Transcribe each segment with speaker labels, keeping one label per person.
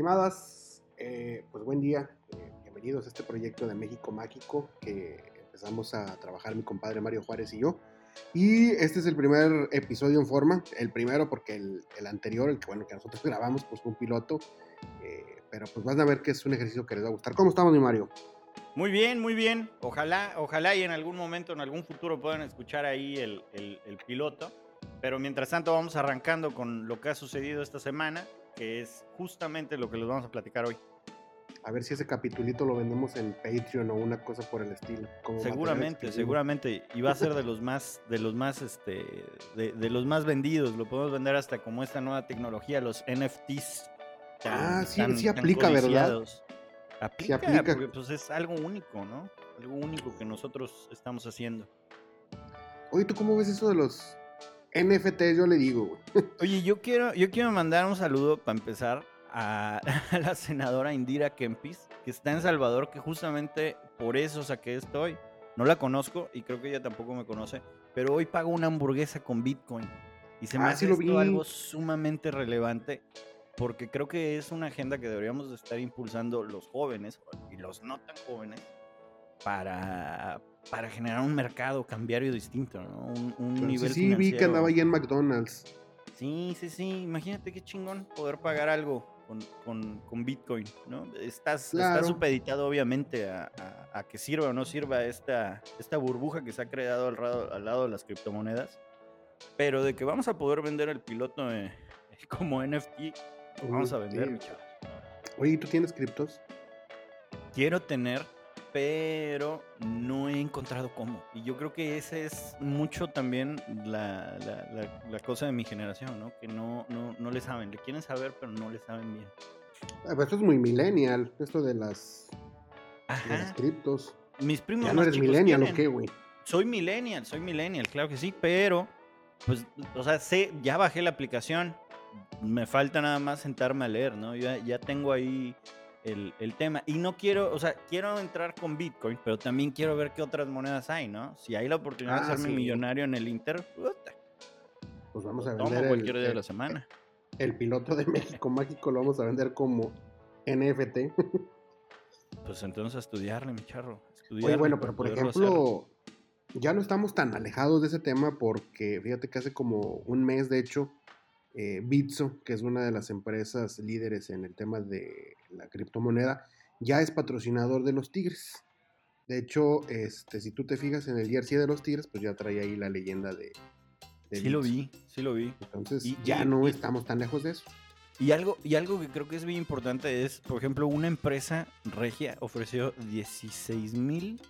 Speaker 1: Estimadas, eh, pues buen día, eh, bienvenidos a este proyecto de México Mágico que empezamos a trabajar mi compadre Mario Juárez y yo. Y este es el primer episodio en forma, el primero porque el, el anterior, el que bueno que nosotros grabamos, pues fue un piloto, eh, pero pues van a ver que es un ejercicio que les va a gustar. ¿Cómo estamos, mi Mario?
Speaker 2: Muy bien, muy bien. Ojalá, ojalá y en algún momento, en algún futuro puedan escuchar ahí el, el, el piloto. Pero mientras tanto vamos arrancando con lo que ha sucedido esta semana, que es justamente lo que les vamos a platicar hoy.
Speaker 1: A ver si ese capitulito lo vendemos en Patreon o una cosa por el estilo. como
Speaker 2: Seguramente, seguramente. Y va a ser de los más, de los más, este, de, de los más vendidos. Lo podemos vender hasta como esta nueva tecnología, los NFTs.
Speaker 1: Ah, sí, sí aplica, ¿verdad?
Speaker 2: Aplica,
Speaker 1: aplica.
Speaker 2: porque pues es algo único, ¿no? Algo único que nosotros estamos haciendo.
Speaker 1: Oye, ¿tú cómo ves eso de los NFT? Yo le digo, güey.
Speaker 2: Oye, yo quiero, yo quiero mandar un saludo para empezar a, a la senadora Indira Kempis, que está en Salvador, que justamente por eso saqué esto hoy. No la conozco y creo que ella tampoco me conoce, pero hoy pago una hamburguesa con Bitcoin. Y se me
Speaker 1: Ah,
Speaker 2: hace
Speaker 1: sí
Speaker 2: esto algo sumamente relevante porque creo que es una agenda que deberíamos de estar impulsando los jóvenes y los no tan jóvenes para, para generar un mercado cambiario distinto, ¿no? Un, un
Speaker 1: Pero sí,
Speaker 2: nivel
Speaker 1: sí, vi que andaba ahí en McDonald's.
Speaker 2: Sí, sí, sí. Imagínate qué chingón poder pagar algo con, con- con Bitcoin, ¿no? Estás,
Speaker 1: Claro.
Speaker 2: estás supeditado, obviamente, a, a- a que sirva o no sirva esta, esta burbuja que se ha creado al, lado- al lado de las criptomonedas. Pero de que vamos a poder vender el piloto eh, como NFT, vamos a vender,
Speaker 1: sí. Oye, ¿y ¿tú tienes criptos?
Speaker 2: Quiero tener, pero no he encontrado cómo. Y yo creo que esa es mucho también la, la- la- la cosa de mi generación, ¿no? Que no, no, no le saben. Le quieren saber, pero no le saben bien.
Speaker 1: Ah, pues esto es muy millennial, esto de las, de las
Speaker 2: Ajá.
Speaker 1: criptos.
Speaker 2: Mis primos
Speaker 1: Ya no eres millennial, ¿o
Speaker 2: tienen.
Speaker 1: qué, güey?
Speaker 2: Soy millennial, soy millennial, claro que sí, pero, pues, o sea, sé, ya bajé la aplicación. Me falta nada más sentarme a leer, ¿no? Ya, ya tengo ahí el, el tema. Y no quiero, o sea, quiero entrar con Bitcoin, pero también quiero ver qué otras monedas hay, ¿no? Si hay la oportunidad
Speaker 1: Ah,
Speaker 2: de hacerme
Speaker 1: sí.
Speaker 2: millonario en el Inter, puta,
Speaker 1: Pues vamos a
Speaker 2: tomo
Speaker 1: vender el,
Speaker 2: cualquier día de
Speaker 1: el-
Speaker 2: la semana.
Speaker 1: el piloto de México Mágico, lo vamos a vender como NFT.
Speaker 2: Pues entonces a estudiarle, mi charro.
Speaker 1: Oye,
Speaker 2: estudiarle
Speaker 1: bueno,
Speaker 2: para
Speaker 1: pero por
Speaker 2: hacer.
Speaker 1: ejemplo, ya no estamos tan alejados de ese tema porque fíjate que hace como un mes, de hecho, eh, Bitso, que es una de las empresas líderes en el tema de la criptomoneda, ya es patrocinador de los Tigres. De hecho, este, si tú te fijas en el jersey de los Tigres, pues ya trae ahí la leyenda de, de
Speaker 2: Sí lo vi, sí lo vi.
Speaker 1: Entonces,
Speaker 2: Y-
Speaker 1: ya
Speaker 2: y-
Speaker 1: no
Speaker 2: y-
Speaker 1: estamos tan lejos de eso.
Speaker 2: Y algo, y algo que creo que es bien importante es, por ejemplo, una empresa regia ofreció 16 mil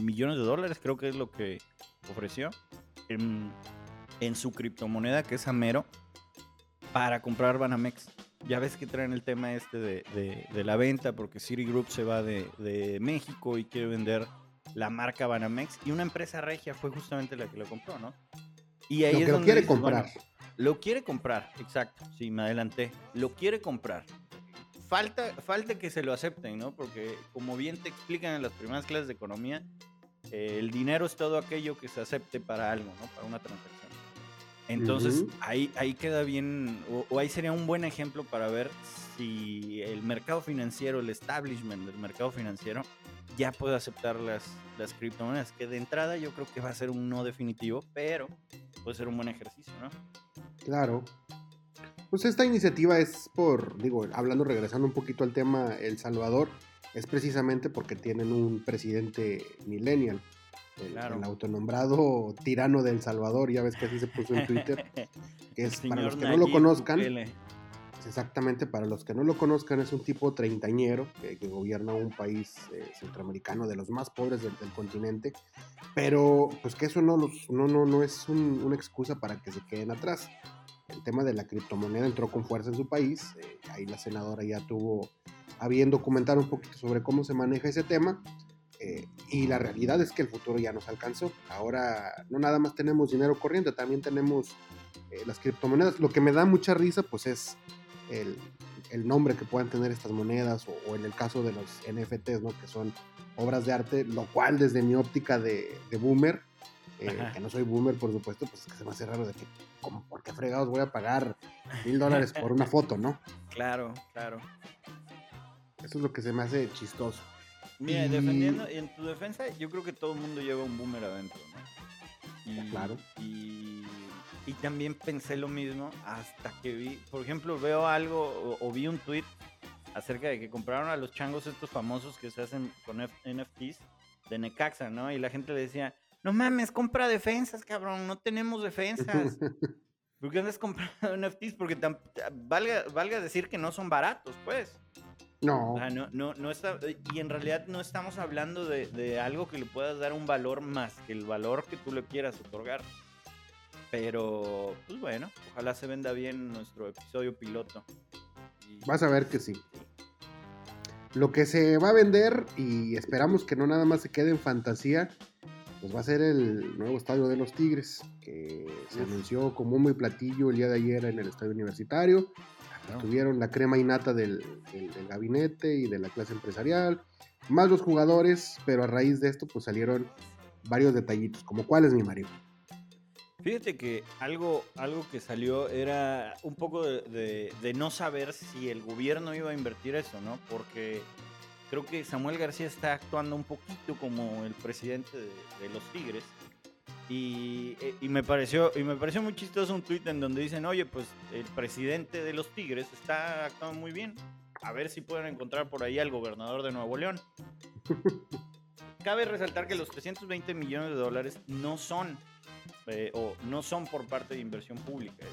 Speaker 2: millones de dólares, creo que es lo que ofreció, en, en su criptomoneda, que es Amero, para comprar Banamex. Ya ves que traen el tema este de, de- de la venta, porque Citigroup se va de, de México y quiere vender la marca Banamex, y una empresa regia fue justamente la que lo compró, ¿no? Y ahí
Speaker 1: Lo
Speaker 2: es
Speaker 1: que lo
Speaker 2: donde
Speaker 1: quiere
Speaker 2: dices, bueno,
Speaker 1: comprar.
Speaker 2: lo quiere comprar, exacto. Sí, me adelanté. Lo quiere comprar. Falta, falta que se lo acepten, ¿no? Porque como bien te explican en las primeras clases de economía, eh, el dinero es todo aquello que se acepte para algo, ¿no? Para una transacción. Entonces, ahí, ahí queda bien, o, o ahí sería un buen ejemplo para ver si el mercado financiero, el establishment del mercado financiero, ya puede aceptar las, las criptomonedas, que de entrada yo creo que va a ser un no definitivo, pero puede ser un buen ejercicio, ¿no?
Speaker 1: Claro. Pues esta iniciativa es por, digo, hablando, regresando un poquito al tema El Salvador, es precisamente porque tienen un presidente millennial, el,
Speaker 2: Claro.
Speaker 1: el autonombrado tirano de El Salvador, ya ves que así se puso en Twitter, que es para los que no lo
Speaker 2: Nayib
Speaker 1: conozcan,
Speaker 2: Bukele.
Speaker 1: exactamente para los que no lo conozcan, es un tipo treintañero que, que gobierna un país eh, centroamericano de los más pobres del, del continente, pero pues que eso no, los, no, no, no es un- una excusa para que se queden atrás. El tema de la criptomoneda entró con fuerza en su país, eh, ahí la senadora ya tuvo a bien documentar un poquito sobre cómo se maneja ese tema. Eh, y la realidad es que el futuro ya nos alcanzó. Ahora no nada más tenemos dinero corriente, también tenemos eh, las criptomonedas. Lo que me da mucha risa pues es el, el nombre que puedan tener estas monedas o, o en el caso de los NFTs, ¿no? que son obras de arte, lo cual desde mi óptica de, de boomer, eh, que no soy boomer por supuesto, pues es que se me hace raro de que, como, ¿por qué fregados voy a pagar mil dólares por una foto, ¿no?
Speaker 2: Claro, claro.
Speaker 1: Eso es lo que se me hace chistoso.
Speaker 2: Mira, defendiendo, en tu defensa, yo creo que todo el mundo lleva un boomer adentro, ¿no?
Speaker 1: Y, claro.
Speaker 2: Y, también pensé lo mismo hasta que vi, por ejemplo, veo algo o, vi un tweet acerca de que compraron a los changos estos famosos que se hacen con NFTs de Necaxa, ¿no? Y la gente le decía, no mames, compra defensas, cabrón, no tenemos defensas. ¿Por qué andas comprando NFTs? Porque valga, valga decir que no son baratos, pues.
Speaker 1: No.
Speaker 2: no, no, no está, y en realidad no estamos hablando de, algo que le puedas dar un valor más que el valor que tú le quieras otorgar. Pero, pues bueno, ojalá se venda bien nuestro episodio piloto.
Speaker 1: Vas a ver que sí. Lo que se va a vender, y esperamos que no nada más se quede en fantasía, pues va a ser el nuevo estadio de los Tigres, que se anunció como muy platillo el día de ayer en el estadio universitario. Tuvieron la crema innata del, gabinete y de la clase empresarial, más los jugadores, pero a raíz de esto pues salieron varios detallitos, como cuáles, mi Mario.
Speaker 2: Fíjate que algo, algo que salió era un poco de, no saber si el gobierno iba a invertir eso, ¿no? Porque creo que Samuel García está actuando un poquito como el presidente de los Tigres eh, y, me pareció, y me pareció muy chistoso un tweet en donde dicen, oye, pues el presidente de los Tigres está actuando muy bien. A ver si pueden encontrar por ahí al gobernador de Nuevo León. Cabe resaltar que los 320 millones de dólares no son, eh, o no son por parte de inversión pública.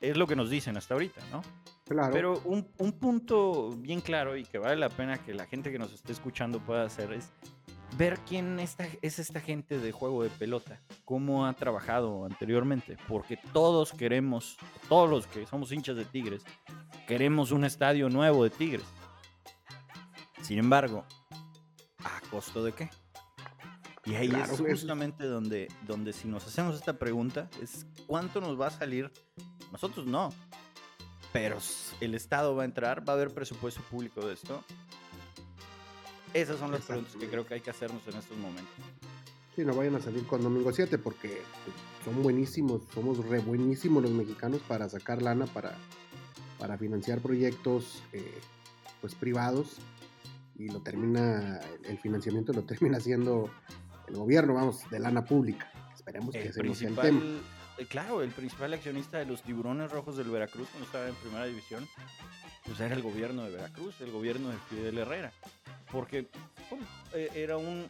Speaker 2: Es, lo que nos dicen hasta ahorita, ¿no?
Speaker 1: Claro.
Speaker 2: Pero un, un punto bien claro y que vale la pena que la gente que nos esté escuchando pueda hacer es ver quién esta, es esta gente de juego de pelota, cómo ha trabajado anteriormente, porque todos queremos, todos los que somos hinchas de Tigres, queremos un estadio nuevo de Tigres. Sin embargo, ¿a costo de qué? Y ahí es justamente donde, donde si nos hacemos esta pregunta, es cuánto nos va a salir. Nosotros no, pero el Estado va a entrar, va a haber presupuesto público de esto esas son las preguntas que creo que hay que hacernos en estos momentos.
Speaker 1: Sí, no vayan a salir con Domingo 7 porque son buenísimos, somos re buenísimos los mexicanos para sacar lana, para, para financiar proyectos eh, pues privados y lo termina, el financiamiento lo termina haciendo el gobierno, vamos, de lana pública. Esperemos que ese no sea el tema.
Speaker 2: Eh, claro, el principal accionista de los tiburones rojos del Veracruz cuando estaba en primera división, pues era el gobierno de Veracruz, el gobierno de Fidel Herrera porque eh, era un,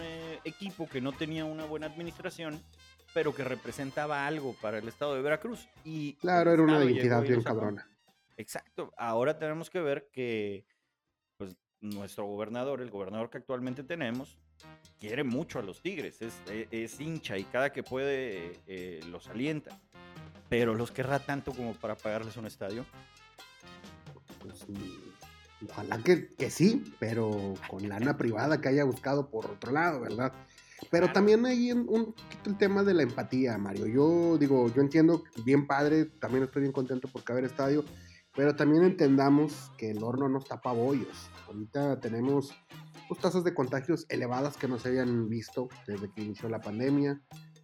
Speaker 2: eh, equipo que no tenía una buena administración, pero que representaba algo para el estado de Veracruz. Y
Speaker 1: claro, era una identidad bien cabrona.
Speaker 2: Exacto. Ahora tenemos que ver que pues, nuestro gobernador, el gobernador que actualmente tenemos, quiere mucho a los Tigres, es, e, hincha y cada que puede eh, los alienta. Pero los querrá tanto como para pagarles un estadio.
Speaker 1: Pues Ojalá que, sí, pero con lana privada que haya buscado por otro lado, ¿verdad? Pero también hay un, un el tema de la empatía, Mario. Yo digo, yo entiendo, bien padre, también estoy bien contento por caber estadio, pero también entendamos que el horno no tapa bollos. Ahorita tenemos pues, tasas de contagios elevadas que no se habían visto desde que inició la pandemia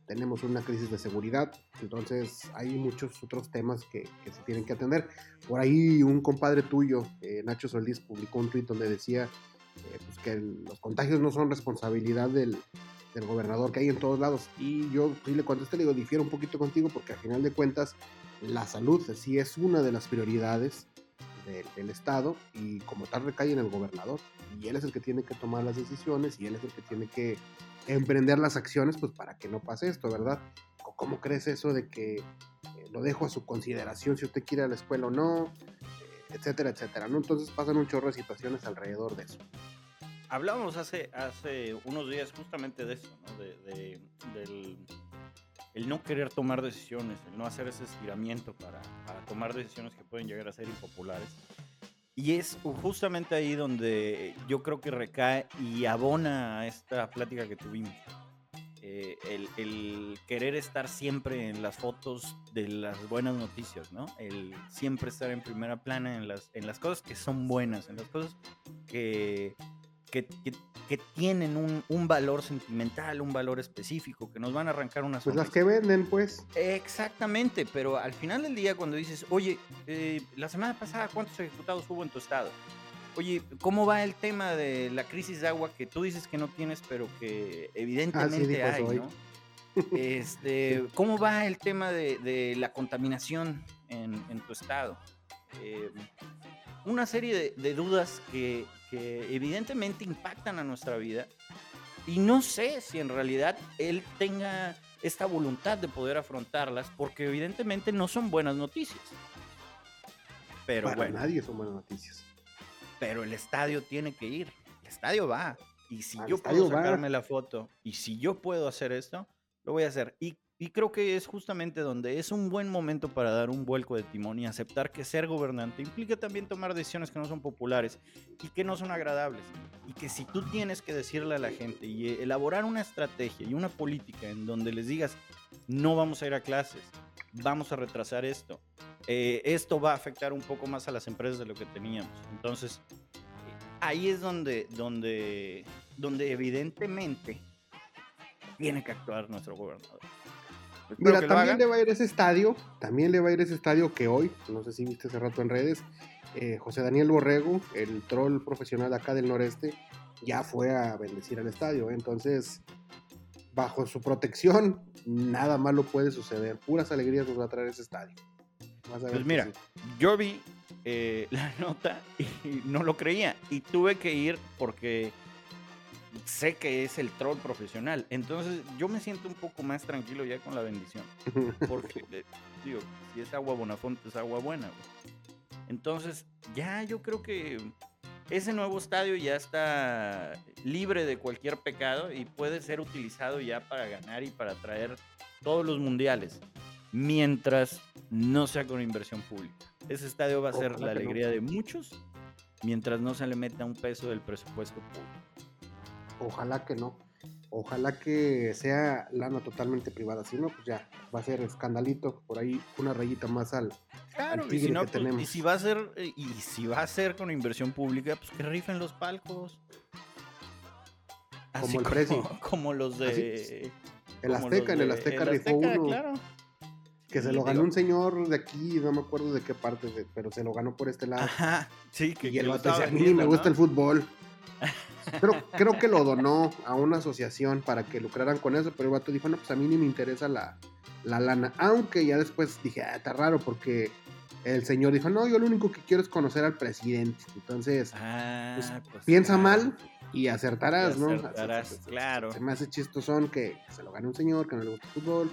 Speaker 1: tenemos una crisis de seguridad, entonces hay muchos otros temas que, se tienen que atender. Por ahí un compadre tuyo, eh, Nacho Solís, publicó un tweet donde decía eh, pues, que los contagios no son responsabilidad del, gobernador que hay en todos lados. Y yo le contesté, le digo, difiero un poquito contigo porque al final de cuentas la salud sí es una de las prioridades del Estado y como tal recae en el gobernador. Y él es el que tiene que tomar las decisiones y él es el que tiene que emprender las acciones pues para que no pase esto, ¿verdad? ¿Cómo crees eso de que eh, lo dejo a su consideración si usted quiere a la escuela o no? Eh, etcétera, etcétera, ¿no? Entonces pasan un chorro de situaciones alrededor de eso.
Speaker 2: Hablábamos hace, hace unos días justamente de eso, ¿no? De, del el no querer tomar decisiones, el no hacer ese estiramiento para, para tomar decisiones que pueden llegar a ser impopulares. Y es justamente ahí donde yo creo que recae y abona a esta plática que tuvimos. Eh, el, querer estar siempre en las fotos de las buenas noticias, ¿no? El siempre estar en primera plana en las, en las cosas que son buenas, en las cosas que, que, que, tienen un, un, valor sentimental, un valor específico, que nos van a arrancar unas...
Speaker 1: Pues las que venden, pues.
Speaker 2: Exactamente, pero al final del día cuando dices, oye, eh, la semana pasada, ¿cuántos ejecutados hubo en tu estado? Oye, ¿cómo va el tema de la crisis de agua que tú dices que no tienes, pero que evidentemente ah, sí, hay, ¿no? Este, ¿Cómo va el tema de, de la contaminación en, en tu estado? Eh, una serie de, dudas que, evidentemente impactan a nuestra vida y no sé si en realidad él tenga esta voluntad de poder afrontarlas porque evidentemente no son buenas noticias. Pero
Speaker 1: Para nadie son buenas noticias.
Speaker 2: Pero el estadio tiene que ir. El estadio va. Y si yo puedo sacarme la foto y si yo puedo hacer esto, lo voy a hacer. Y y creo que es justamente donde es un buen momento para dar un vuelco de timón y aceptar que ser gobernante implica también tomar decisiones que no son populares y que no son agradables. Y que si tú tienes que decirle a la gente y elaborar una estrategia y una política en donde les digas, no vamos a ir a clases, vamos a retrasar esto, eh, esto va a afectar un poco más a las empresas de lo que teníamos. Entonces, ahí es donde, donde, donde evidentemente tiene que actuar nuestro gobernador.
Speaker 1: Mira, también le va a ir ese estadio, también le va a ir ese estadio que hoy, no sé si viste hace rato en redes, eh, José Daniel Borrego, el troll profesional de acá del noreste, ya fue a bendecir al estadio. Entonces, bajo su protección, nada malo puede suceder. Puras alegrías nos va a traer ese estadio.
Speaker 2: pues mira, yo vi eh, la nota y no lo creía. Y tuve que ir porque sé que es el troll profesional. Entonces yo me siento un poco más tranquilo ya con la bendición. Porque, eh, digo, si es agua Bonafonte, es agua buena. Entonces ya yo creo que ese nuevo estadio ya está libre de cualquier pecado y puede ser utilizado ya para ganar y para traer todos los mundiales. Mientras no sea con inversión pública. Ese estadio va a ser la alegría de muchos mientras no se le meta un peso del presupuesto público.
Speaker 1: Ojalá que no. Ojalá que sea lana totalmente privada. Si no, pues ya va a ser escandalito. Por ahí una rayita más al.
Speaker 2: Claro, y, si no, pues, y si va a ser, eh, y si va a ser con inversión pública, pues que rifen los palcos.
Speaker 1: como el precio.
Speaker 2: Como los de.
Speaker 1: El Azteca, en el Azteca rifó uno. Que se lo ganó un señor de aquí, no me acuerdo de qué parte, pero se lo ganó por este lado.
Speaker 2: Ajá, sí, que,
Speaker 1: y el vato a mí me gusta el fútbol. Pero creo que lo donó a una asociación para que lucraran con eso, pero el vato dijo, no, pues a mí ni me interesa la, lana. Aunque ya después dije, ah, está raro porque el señor dijo, no, yo lo único que quiero es conocer al presidente. Entonces,
Speaker 2: ah,
Speaker 1: pues, pues piensa mal y acertarás, ¿no?
Speaker 2: claro.
Speaker 1: Se me hace chistosón que se lo gane un señor que no le gusta el fútbol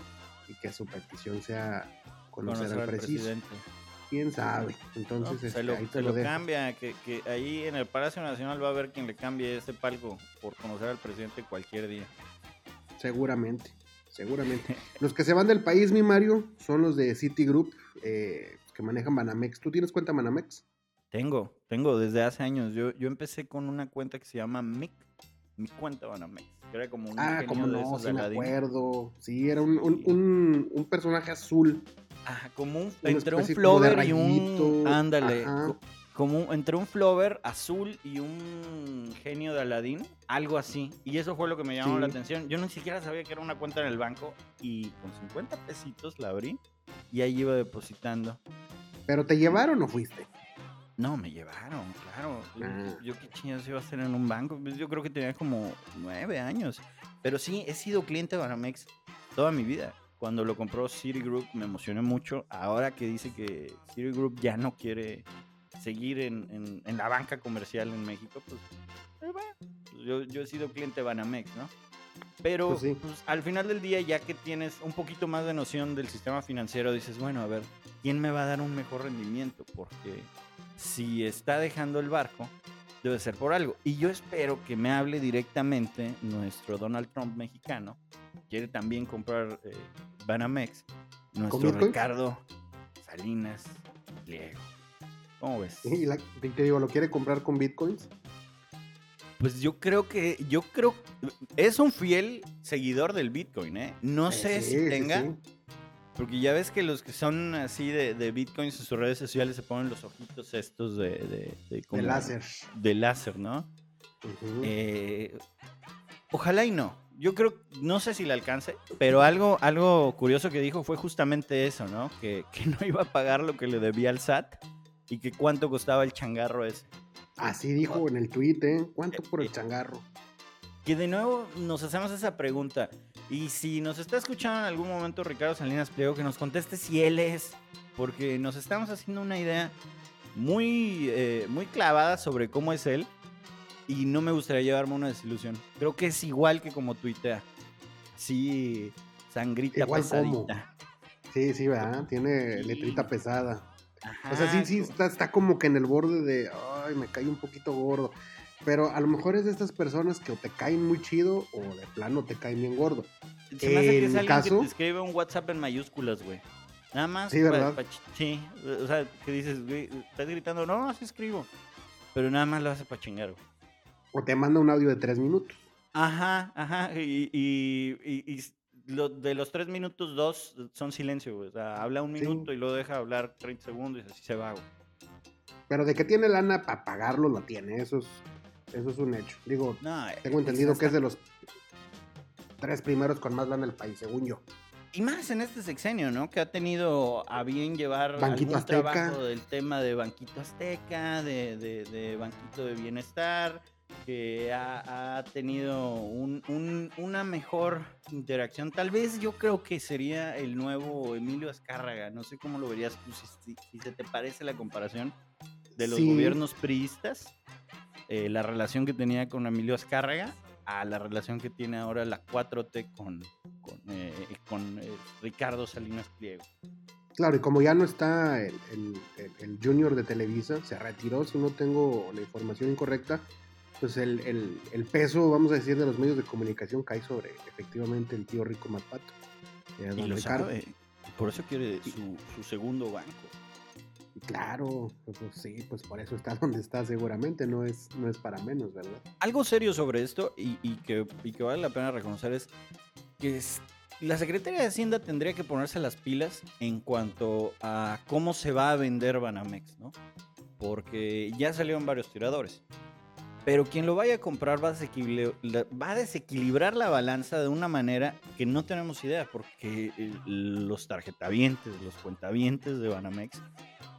Speaker 1: y que su petición sea conocer, al, presidente quién sabe. Entonces,
Speaker 2: se este, lo, ahí lo, cambia, que, ahí en el Palacio Nacional va a haber quien le cambie ese palco por conocer al presidente cualquier día.
Speaker 1: Seguramente, seguramente. los que se van del país, mi Mario, son los de Citigroup, eh, que manejan Banamex. ¿Tú tienes cuenta Banamex?
Speaker 2: Tengo, tengo desde hace años. Yo, yo empecé con una cuenta que se llama MIC, mi cuenta Banamex. Que era como un
Speaker 1: ah, como no, sí me acuerdo. Sí, era un, un, un personaje azul
Speaker 2: como un, entre un flover y un. Ándale. Como entre un flover azul y un genio de Aladdin, algo así. Y eso fue lo que me llamó la atención. Yo ni siquiera sabía que era una cuenta en el banco y con 50 pesitos la abrí y ahí iba depositando.
Speaker 1: ¿Pero te llevaron o fuiste?
Speaker 2: No, me llevaron, claro. Ah. Yo, qué chingados iba a hacer en un banco. Pues yo creo que tenía como nueve años. Pero sí, he sido cliente de Banamex toda mi vida cuando lo compró Citigroup me emocioné mucho. Ahora que dice que Citigroup ya no quiere seguir en, la banca comercial en México, pues, eh, pues yo, he sido cliente de Banamex, ¿no? Pero pues pues, al final del día, ya que tienes un poquito más de noción del sistema financiero, dices, bueno, a ver, ¿quién me va a dar un mejor rendimiento? Porque si está dejando el barco, debe ser por algo. Y yo espero que me hable directamente nuestro Donald Trump mexicano. Quiere también comprar eh, Banamex. Nuestro Ricardo Salinas Pliego. ¿Cómo ves?
Speaker 1: Y te digo, ¿lo quiere comprar con bitcoins?
Speaker 2: Pues yo creo que, yo creo, es un fiel seguidor del Bitcoin, ¿eh? No eh, sé si tenga, porque ya ves que los que son así de, de Bitcoins en sus redes sociales se ponen los ojitos estos de... De,
Speaker 1: de láser.
Speaker 2: De láser, ¿no? Eh, ojalá y no. Yo creo, no sé si le alcance, pero algo, algo curioso que dijo fue justamente eso, ¿no? Que, que no iba a pagar lo que le debía al SAT y que cuánto costaba el changarro ese.
Speaker 1: Así dijo en el tweet, ¿eh? ¿Cuánto por el changarro?
Speaker 2: Que de nuevo nos hacemos esa pregunta. Y si nos está escuchando en algún momento Ricardo Salinas Pliego, que nos conteste si él es, porque nos estamos haciendo una idea muy, eh, muy clavada sobre cómo es él y no me gustaría llevarme una desilusión. Creo que es igual que como tuitea. Sí, sangrita igual pesadita.
Speaker 1: Sí, sí, ¿verdad? Tiene letrita pesada. o sea, sí, sí, está, está como que en el borde de, ay, me cae un poquito gordo. Pero a lo mejor es de estas personas que o te caen muy chido o de plano te caen bien gordo.
Speaker 2: Se me hace que es alguien caso, que te escribe un WhatsApp en mayúsculas, güey. Nada más.
Speaker 1: Sí, ¿verdad?
Speaker 2: sí, o sea, que dices, güey, estás gritando, no, así escribo. Pero nada más lo hace para chingar, güey.
Speaker 1: O te manda un audio de tres minutos.
Speaker 2: Ajá, ajá. Y, y, y, lo, de los tres minutos, dos son silencio, güey. O sea, habla un minuto y luego deja hablar 30 segundos y así se va, güey.
Speaker 1: Pero de que tiene lana para pagarlo, lo tiene. Eso es, eso es un hecho. Digo, tengo entendido que es de los tres primeros con más lana del país, según yo.
Speaker 2: Y más en este sexenio, ¿no? Que ha tenido a bien llevar
Speaker 1: Banquito algún trabajo
Speaker 2: del tema de Banquito Azteca, de, de, Banquito de Bienestar, que ha, tenido una mejor interacción. Tal vez yo creo que sería el nuevo Emilio Azcárraga. No sé cómo lo verías tú, si, se te parece la comparación de los gobiernos priistas, eh, la relación que tenía con Emilio Azcárraga a la relación que tiene ahora la 4T con, con, eh, eh, Ricardo Salinas Pliego.
Speaker 1: Claro, y como ya no está el, el, junior de Televisa, se retiró, si no tengo la información incorrecta, pues el, peso, vamos a decir, de los medios de comunicación cae sobre efectivamente el tío Rico Mapato.
Speaker 2: Y lo sabe, por eso quiere su, su segundo banco.
Speaker 1: Claro, pues, pues, sí, pues por eso está donde está seguramente, no es, no es para menos, ¿verdad?
Speaker 2: Algo serio sobre esto y, que, que, vale la pena reconocer es que la Secretaría de Hacienda tendría que ponerse las pilas en cuanto a cómo se va a vender Banamex, ¿no? Porque ya salieron varios tiradores. Pero quien lo vaya a comprar va a, va a desequilibrar la balanza de una manera que no tenemos idea, porque los tarjetavientes, los cuentavientes de Banamex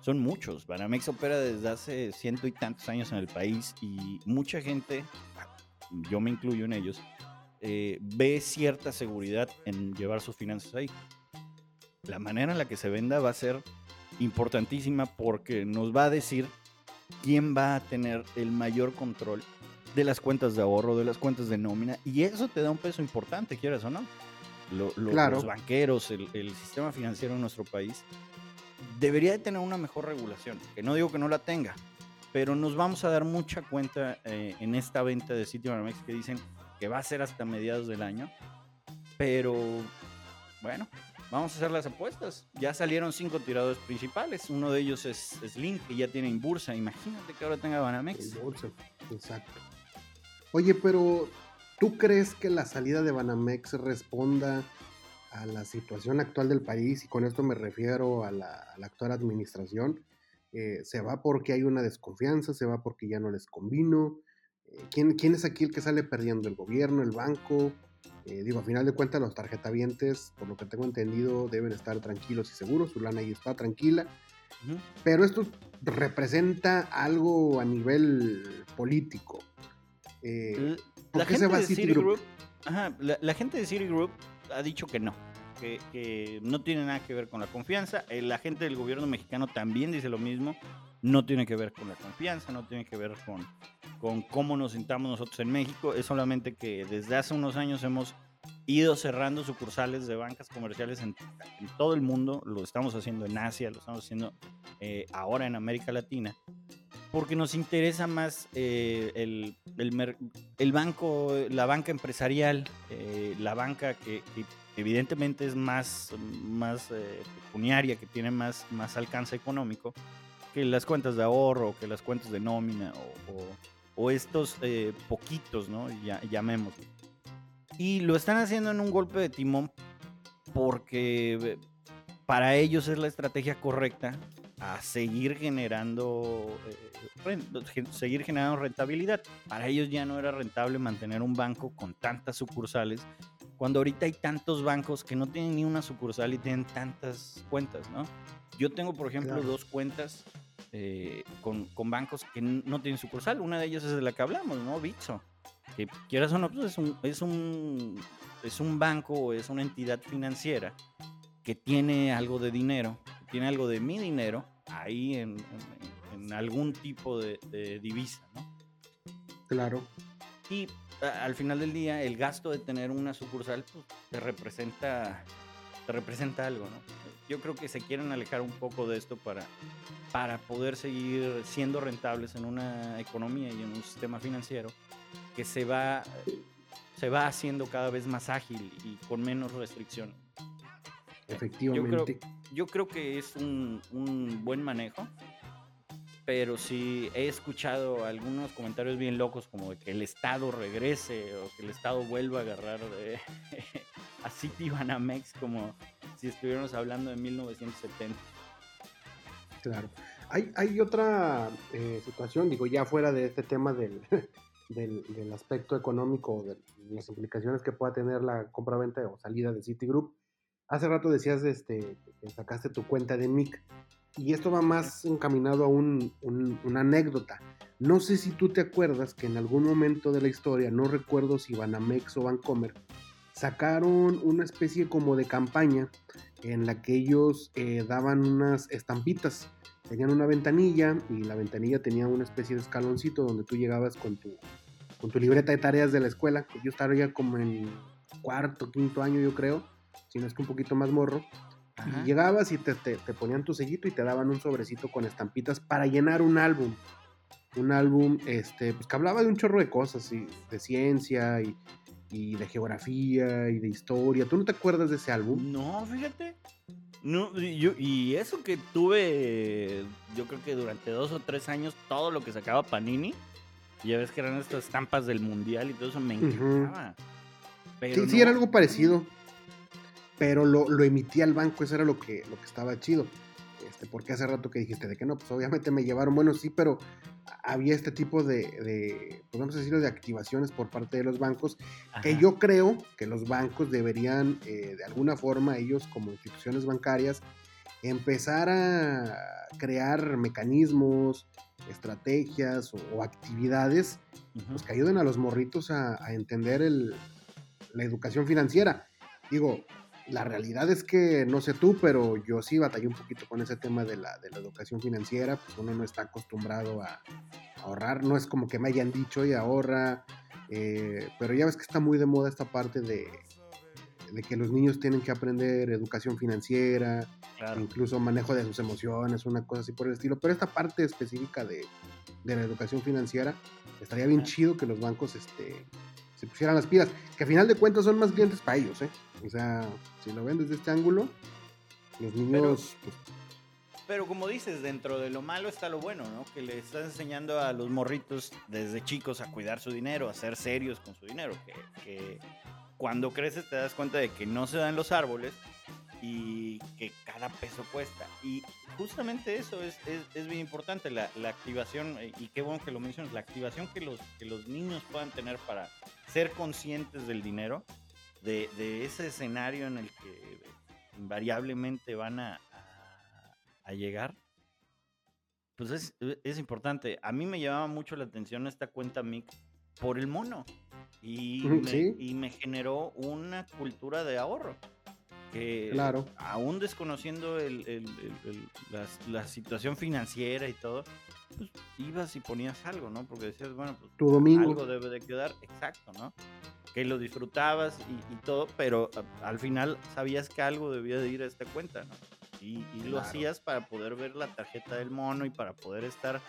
Speaker 2: son muchos. Banamex opera desde hace ciento y tantos años en el país y mucha gente, yo me incluyo en ellos, eh, ve cierta seguridad en llevar sus finanzas ahí. La manera en la que se venda va a ser importantísima porque nos va a decir quién va a tener el mayor control de las cuentas de ahorro, de las cuentas de nómina, y eso te da un peso importante, quieras o no. Los banqueros, el, el sistema financiero en nuestro país debería de tener una mejor regulación, que no digo que no la tenga, pero nos vamos a dar mucha cuenta eh, en esta venta de sitio Banamex que dicen que va a ser hasta mediados del año, pero bueno, vamos a hacer las apuestas. Ya salieron cinco tiradores principales, uno de ellos es, Link, que ya tiene en bursa, imagínate que ahora tenga Banamex.
Speaker 1: bursa, exacto. Oye, pero ¿tú crees que la salida de Banamex responda a la situación actual del país, y con esto me refiero a la, actual administración, eh, se va porque hay una desconfianza, se va porque ya no les convino. Eh, ¿quién, ¿quién, es aquí el que sale perdiendo? ¿El gobierno, el banco? Eh, digo, a final de cuentas, los tarjetavientes, por lo que tengo entendido, deben estar tranquilos y seguros, su lana ahí está tranquila. Pero esto representa algo a nivel político.
Speaker 2: la, gente de Citigroup, la, la, gente de Citigroup ha dicho que no, que, no tiene nada que ver con la confianza. El agente del gobierno mexicano también dice lo mismo, no tiene que ver con la confianza, no tiene que ver con, con cómo nos sintamos nosotros en México, es solamente que desde hace unos años hemos ido cerrando sucursales de bancas comerciales en, todo el mundo, lo estamos haciendo en Asia, lo estamos haciendo eh, ahora en América Latina, porque nos interesa más eh, el, el, banco, la banca empresarial, eh, la banca que, evidentemente es más, más pecuniaria, que tiene más, más alcance económico, que las cuentas de ahorro, que las cuentas de nómina o, estos poquitos, ¿no? Ya, llamémoslo. Y lo están haciendo en un golpe de timón porque para ellos es la estrategia correcta a seguir generando, eh, seguir generando rentabilidad. Para ellos ya no era rentable mantener un banco con tantas sucursales, cuando ahorita hay tantos bancos que no tienen ni una sucursal y tienen tantas cuentas, ¿no? Yo tengo, por ejemplo, dos cuentas eh, con, con, bancos que no tienen sucursal. Una de ellas es de la que hablamos, ¿no? Bitso. Que quieras o no, pues es un, es un, es un banco o es una entidad financiera que tiene algo de dinero, tiene algo de mi dinero ahí en, en, algún tipo de, divisa, ¿no?
Speaker 1: Claro.
Speaker 2: Y al final del día, el gasto de tener una sucursal pues, te representa te representa algo, ¿no? Yo creo que se quieren alejar un poco de esto para, para poder seguir siendo rentables en una economía y en un sistema financiero que se va, se va haciendo cada vez más ágil y con menos restricciones.
Speaker 1: Efectivamente.
Speaker 2: Yo creo, que es un, un, buen manejo, pero sí he escuchado algunos comentarios bien locos como de que el Estado regrese o que el Estado vuelva a agarrar de, a City Banamex como si estuviéramos hablando de 1970.
Speaker 1: Claro. Hay, hay otra eh, situación, digo, ya fuera de este tema del, del, del aspecto económico, de las implicaciones que pueda tener la compra-venta o salida de Citigroup Hace rato decías este, que sacaste tu cuenta de Mic y esto va más encaminado a un, una anécdota. No sé si tú te acuerdas que en algún momento de la historia, no recuerdo si Banamex o Bancomer, sacaron una especie como de campaña en la que ellos eh, daban unas estampitas. Tenían una ventanilla y la ventanilla tenía una especie de escaloncito donde tú llegabas con tu, con tu libreta de tareas de la escuela. Yo estaba ya como en cuarto, quinto año yo creo sino es que un poquito más morro. Y llegabas y te, te, ponían tu sellito y te daban un sobrecito con estampitas para llenar un álbum. Un álbum este, pues, que hablaba de un chorro de cosas, y de ciencia y, y de geografía y de historia. ¿Tú no te acuerdas de ese álbum?
Speaker 2: No, fíjate. No, yo, y eso que tuve, yo creo que durante dos o tres años, todo lo que sacaba Panini, ya ves que eran estas estampas del mundial y todo eso me encantaba.
Speaker 1: sí, sí, era algo parecido pero lo, lo emitía el banco, eso era lo que, lo que estaba chido. Este, porque hace rato que dijiste de que no, pues obviamente me llevaron, bueno, sí, pero había este tipo de, de podemos decirlo, de activaciones por parte de los bancos, que yo creo que los bancos deberían, eh, de alguna forma, ellos como instituciones bancarias, empezar a crear mecanismos, estrategias o, actividades pues, que ayuden a los morritos a, a entender el, la educación financiera. Digo, la realidad es que, no sé tú, pero yo sí batallé un poquito con ese tema de la, de la educación financiera, pues uno no está acostumbrado a, ahorrar, no es como que me hayan dicho y ahorra, eh, pero ya ves que está muy de moda esta parte de, de que los niños tienen que aprender educación financiera, incluso manejo de sus emociones, una cosa así por el estilo, pero esta parte específica de, de la educación financiera, estaría bien chido que los bancos este, se pusieran las pilas, que a final de cuentas son más clientes para ellos, ¿eh? O sea, si lo ven desde este ángulo, los niños...
Speaker 2: Pues, pero, como dices, dentro de lo malo está lo bueno, ¿no? Que le estás enseñando a los morritos desde chicos a cuidar su dinero, a ser serios con su dinero. Que, cuando creces te das cuenta de que no se dan los árboles y que cada peso cuesta. Y justamente eso es, es, bien importante, la, la, activación, eh, y qué bueno que lo mencionas, la activación que los, que los niños puedan tener para ser conscientes del dinero de, ese escenario en el que invariablemente van a, a, llegar, pues es, es, importante. A mí me llamaba mucho la atención esta cuenta MIC por el mono y, me, y me generó una cultura de ahorro. Que claro. aún desconociendo el, el, la, la, situación financiera y todo, pues ibas y ponías algo, ¿no? Porque decías, bueno, pues
Speaker 1: tu domingo.
Speaker 2: algo debe de quedar, exacto, ¿no? que lo disfrutabas y, todo, pero al final sabías que algo debía de ir a esta cuenta, ¿no? Y, lo hacías para poder ver la tarjeta del mono y para poder estar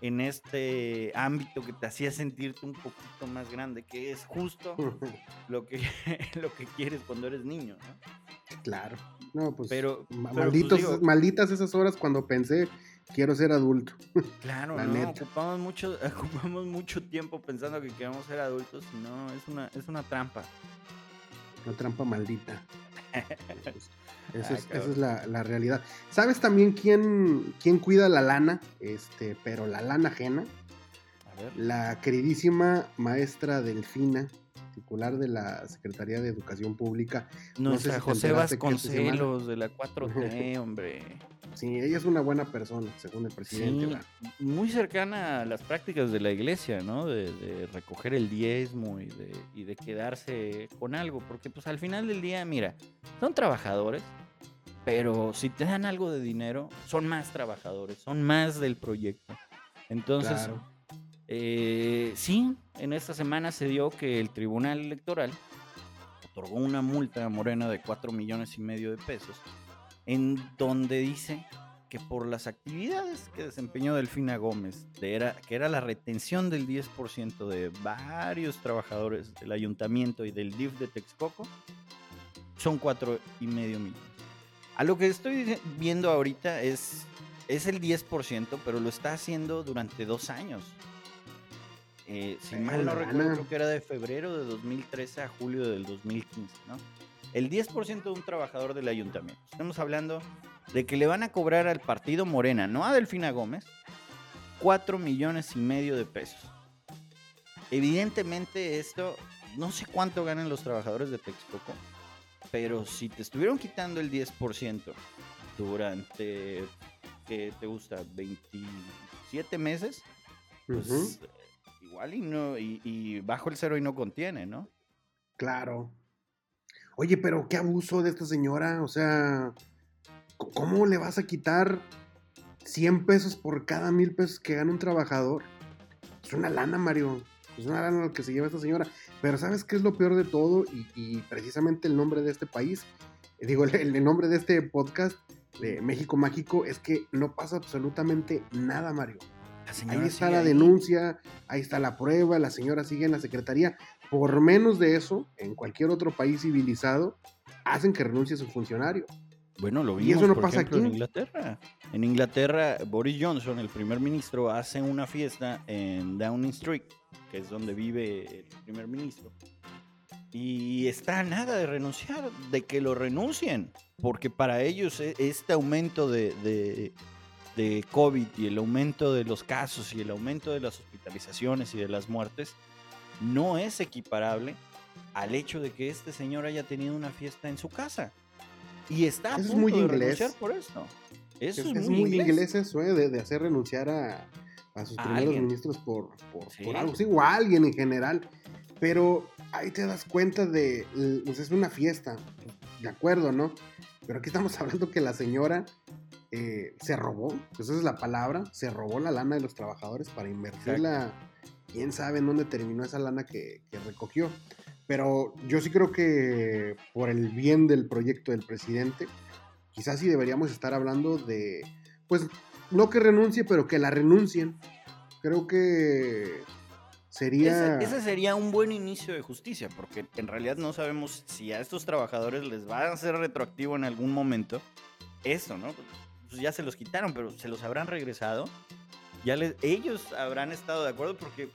Speaker 2: en este ámbito que te hacía sentirte un poquito más grande, que es justo lo que, lo que quieres cuando eres niño, ¿no?
Speaker 1: Claro. No, pues, pero, pues, malditos, malditas esas horas cuando pensé quiero ser adulto.
Speaker 2: Claro, no, ocupamos mucho, ocupamos mucho tiempo pensando que queremos ser adultos no, es una, es una trampa.
Speaker 1: Una trampa maldita. esa, es, esa es la, la, realidad. ¿Sabes también quién, quién cuida la lana? Este, pero la lana ajena. A ver. La queridísima maestra Delfina, titular de la Secretaría de Educación Pública.
Speaker 2: Nuestra no sé si José Vasconcelos de la 4T, hombre.
Speaker 1: Sí, ella es una buena persona, según el presidente.
Speaker 2: Sí, muy cercana a las prácticas de la iglesia, ¿no? De, de recoger el diezmo y de, y de, quedarse con algo, porque pues al final del día, mira, son trabajadores, pero si te dan algo de dinero, son más trabajadores, son más del proyecto. Entonces, claro. eh, sí, en esta semana se dio que el Tribunal Electoral otorgó una multa a Morena de 4 millones y medio de pesos en donde dice que por las actividades que desempeñó Delfina Gómez, de era, que era la retención del 10% de varios trabajadores del ayuntamiento y del DIF de Texcoco, son cuatro y medio millones. A lo que estoy viendo ahorita es, es el 10%, pero lo está haciendo durante dos años. Eh, si mal no recuerdo, creo que era de febrero de 2013 a julio del 2015, ¿no? El 10% de un trabajador del ayuntamiento. Estamos hablando de que le van a cobrar al partido Morena, no a Delfina Gómez, 4 millones y medio de pesos. Evidentemente esto, no sé cuánto ganan los trabajadores de Texcoco, pero si te estuvieron quitando el 10% durante, ¿qué te gusta? 27 meses, pues uh -huh. igual y, no, y, y bajo el cero y no contiene, ¿no?
Speaker 1: Claro. Oye, pero qué abuso de esta señora. O sea, ¿cómo le vas a quitar 100 pesos por cada mil pesos que gana un trabajador? Es una lana, Mario. Es una lana lo que se lleva esta señora. Pero ¿sabes qué es lo peor de todo? Y, y precisamente el nombre de este país, digo, el, el, nombre de este podcast de México Mágico es que no pasa absolutamente nada, Mario. Ahí está la ahí. denuncia, ahí está la prueba, la señora sigue en la secretaría, por menos de eso, en cualquier otro país civilizado, hacen que renuncie su funcionario.
Speaker 2: Bueno, lo vimos, y eso no pasa ejemplo, aquí. en Inglaterra. En Inglaterra, Boris Johnson, el primer ministro, hace una fiesta en Downing Street, que es donde vive el primer ministro. Y está nada de renunciar, de que lo renuncien, porque para ellos e, este aumento de, de, de COVID y el aumento de los casos y el aumento de las hospitalizaciones y de las muertes no es equiparable al hecho de que este señor haya tenido una fiesta en su casa. Y está a
Speaker 1: eso
Speaker 2: punto
Speaker 1: es muy
Speaker 2: de
Speaker 1: inglés.
Speaker 2: renunciar por esto. Eso
Speaker 1: es,
Speaker 2: muy, inglés.
Speaker 1: inglés. eso, ¿eh? de, de, hacer renunciar a, a sus
Speaker 2: A
Speaker 1: primeros
Speaker 2: alguien.
Speaker 1: ministros por, por,
Speaker 2: Sí.
Speaker 1: por algo, sí, o a alguien en general. Pero ahí te das cuenta de, pues es una fiesta, de acuerdo, ¿no? Pero aquí estamos hablando que la señora eh, se robó, pues esa es la palabra, se robó la lana de los trabajadores para invertirla, quién sabe en dónde terminó esa lana que, recogió. Pero yo sí creo que por el bien del proyecto del presidente, quizás sí deberíamos estar hablando de, pues, no que renuncie, pero que la renuncien. Creo que sería...
Speaker 2: Ese, ese sería un buen inicio de justicia, porque en realidad no sabemos si a estos trabajadores les va a ser retroactivo en algún momento eso, ¿no? Pues ya se los quitaron, pero se los habrán regresado. Ya les, ellos habrán estado de acuerdo porque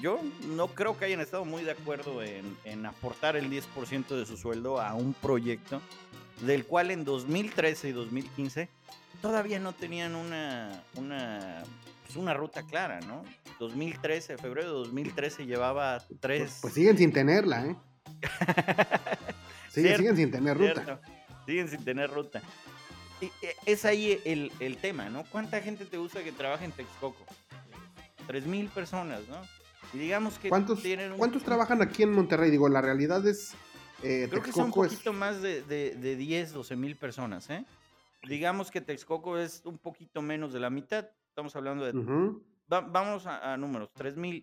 Speaker 2: yo no creo que hayan estado muy de acuerdo en, en aportar el 10% de su sueldo a un proyecto del cual en 2013 y 2015 todavía no tenían una, una, pues una ruta clara, ¿no? 2013, febrero de 2013 llevaba tres...
Speaker 1: Pues, pues siguen sin tenerla, ¿eh? siguen,
Speaker 2: Cierto,
Speaker 1: siguen sin tener ruta.
Speaker 2: Cierto, Siguen sin tener ruta. Y, es ahí el, el tema, ¿no? ¿Cuánta gente te gusta que trabaje en Texcoco? Tres mil personas, ¿no? Digamos que
Speaker 1: ¿Cuántos,
Speaker 2: tienen un-
Speaker 1: ¿Cuántos trabajan aquí en Monterrey? Digo, la realidad es... eh,
Speaker 2: Creo que son un
Speaker 1: Texcoco es-
Speaker 2: poquito más de, de, de 10, 12 mil personas, ¿eh? Digamos que Texcoco es un poquito menos de la mitad. Estamos hablando de...
Speaker 1: Ujú.
Speaker 2: va- vamos a, a números, 3 mil.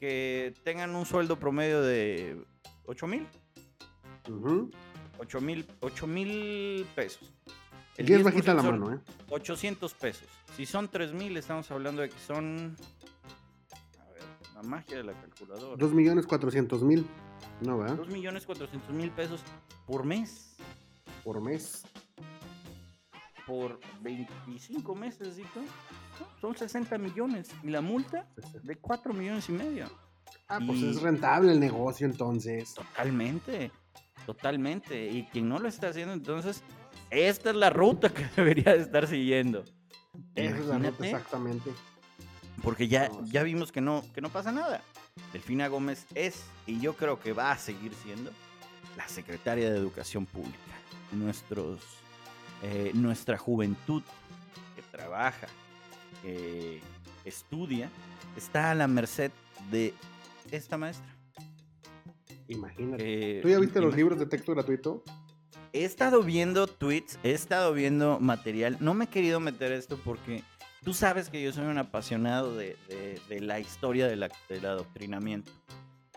Speaker 2: Que tengan un sueldo promedio de 8 mil. 8 mil 8 mil pesos. El
Speaker 1: Y es bajita
Speaker 2: 10%
Speaker 1: la mano, ¿eh?
Speaker 2: 800 pesos. Si son 3 mil, estamos hablando de que son... La magia de la calculadora.
Speaker 1: Dos millones cuatrocientos mil. No, ¿verdad?
Speaker 2: 2 millones 400 mil pesos por mes.
Speaker 1: Por mes.
Speaker 2: Por 25 meses, ¿sí? Son 60 millones. Y la multa de 4 millones y medio.
Speaker 1: Ah, pues es rentable el negocio entonces.
Speaker 2: Totalmente. Totalmente. Y quien no lo está haciendo, entonces, esta es la ruta que debería de estar siguiendo.
Speaker 1: Esa es la ruta, exactamente.
Speaker 2: Porque ya, ya vimos que no, que no pasa nada. Delfina Gómez es, y yo creo que va a seguir siendo, la secretaria de Educación Pública. Nuestros, eh, nuestra juventud que trabaja, que estudia, está a la merced de esta maestra.
Speaker 1: Imagínate. ¿Tú ya viste los libros de texto gratuito?
Speaker 2: He estado viendo tweets, he estado viendo material. No me he querido meter esto porque tú sabes que yo soy un apasionado de, la historia del adoctrinamiento.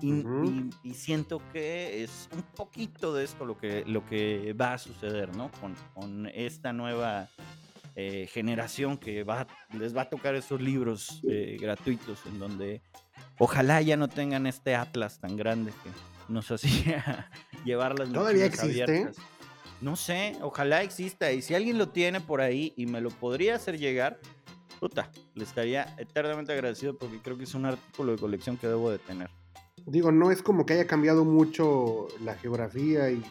Speaker 2: Y, siento que es un poquito de esto lo que, lo que va a suceder, ¿no? Con, esta nueva eh, generación que va, les va a tocar esos libros eh, gratuitos en donde ojalá ya no tengan este atlas tan grande que nos hacía llevar las
Speaker 1: ¿Todavía existe? Abiertas.
Speaker 2: No sé, ojalá exista. Y si alguien lo tiene por ahí y me lo podría hacer llegar, puta, le estaría eternamente agradecido porque creo que es un artículo de colección que debo de tener.
Speaker 1: Digo, no es como que haya cambiado mucho la geografía y,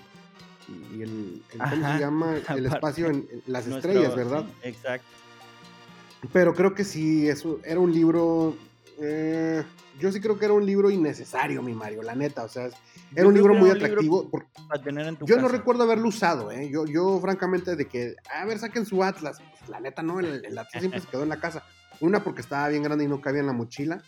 Speaker 1: el, ¿cómo se llama? El espacio en, las estrellas, ¿verdad?
Speaker 2: exacto.
Speaker 1: Pero creo que sí, eso era un libro eh, yo sí creo que era un libro innecesario, mi Mario, la neta. O sea, era un libro muy atractivo. yo no recuerdo haberlo usado, ¿eh? Yo, yo, francamente, de que, a ver, saquen su Atlas. La neta, no, el, Atlas siempre se quedó en la casa. Una, porque estaba bien grande y no cabía en la mochila.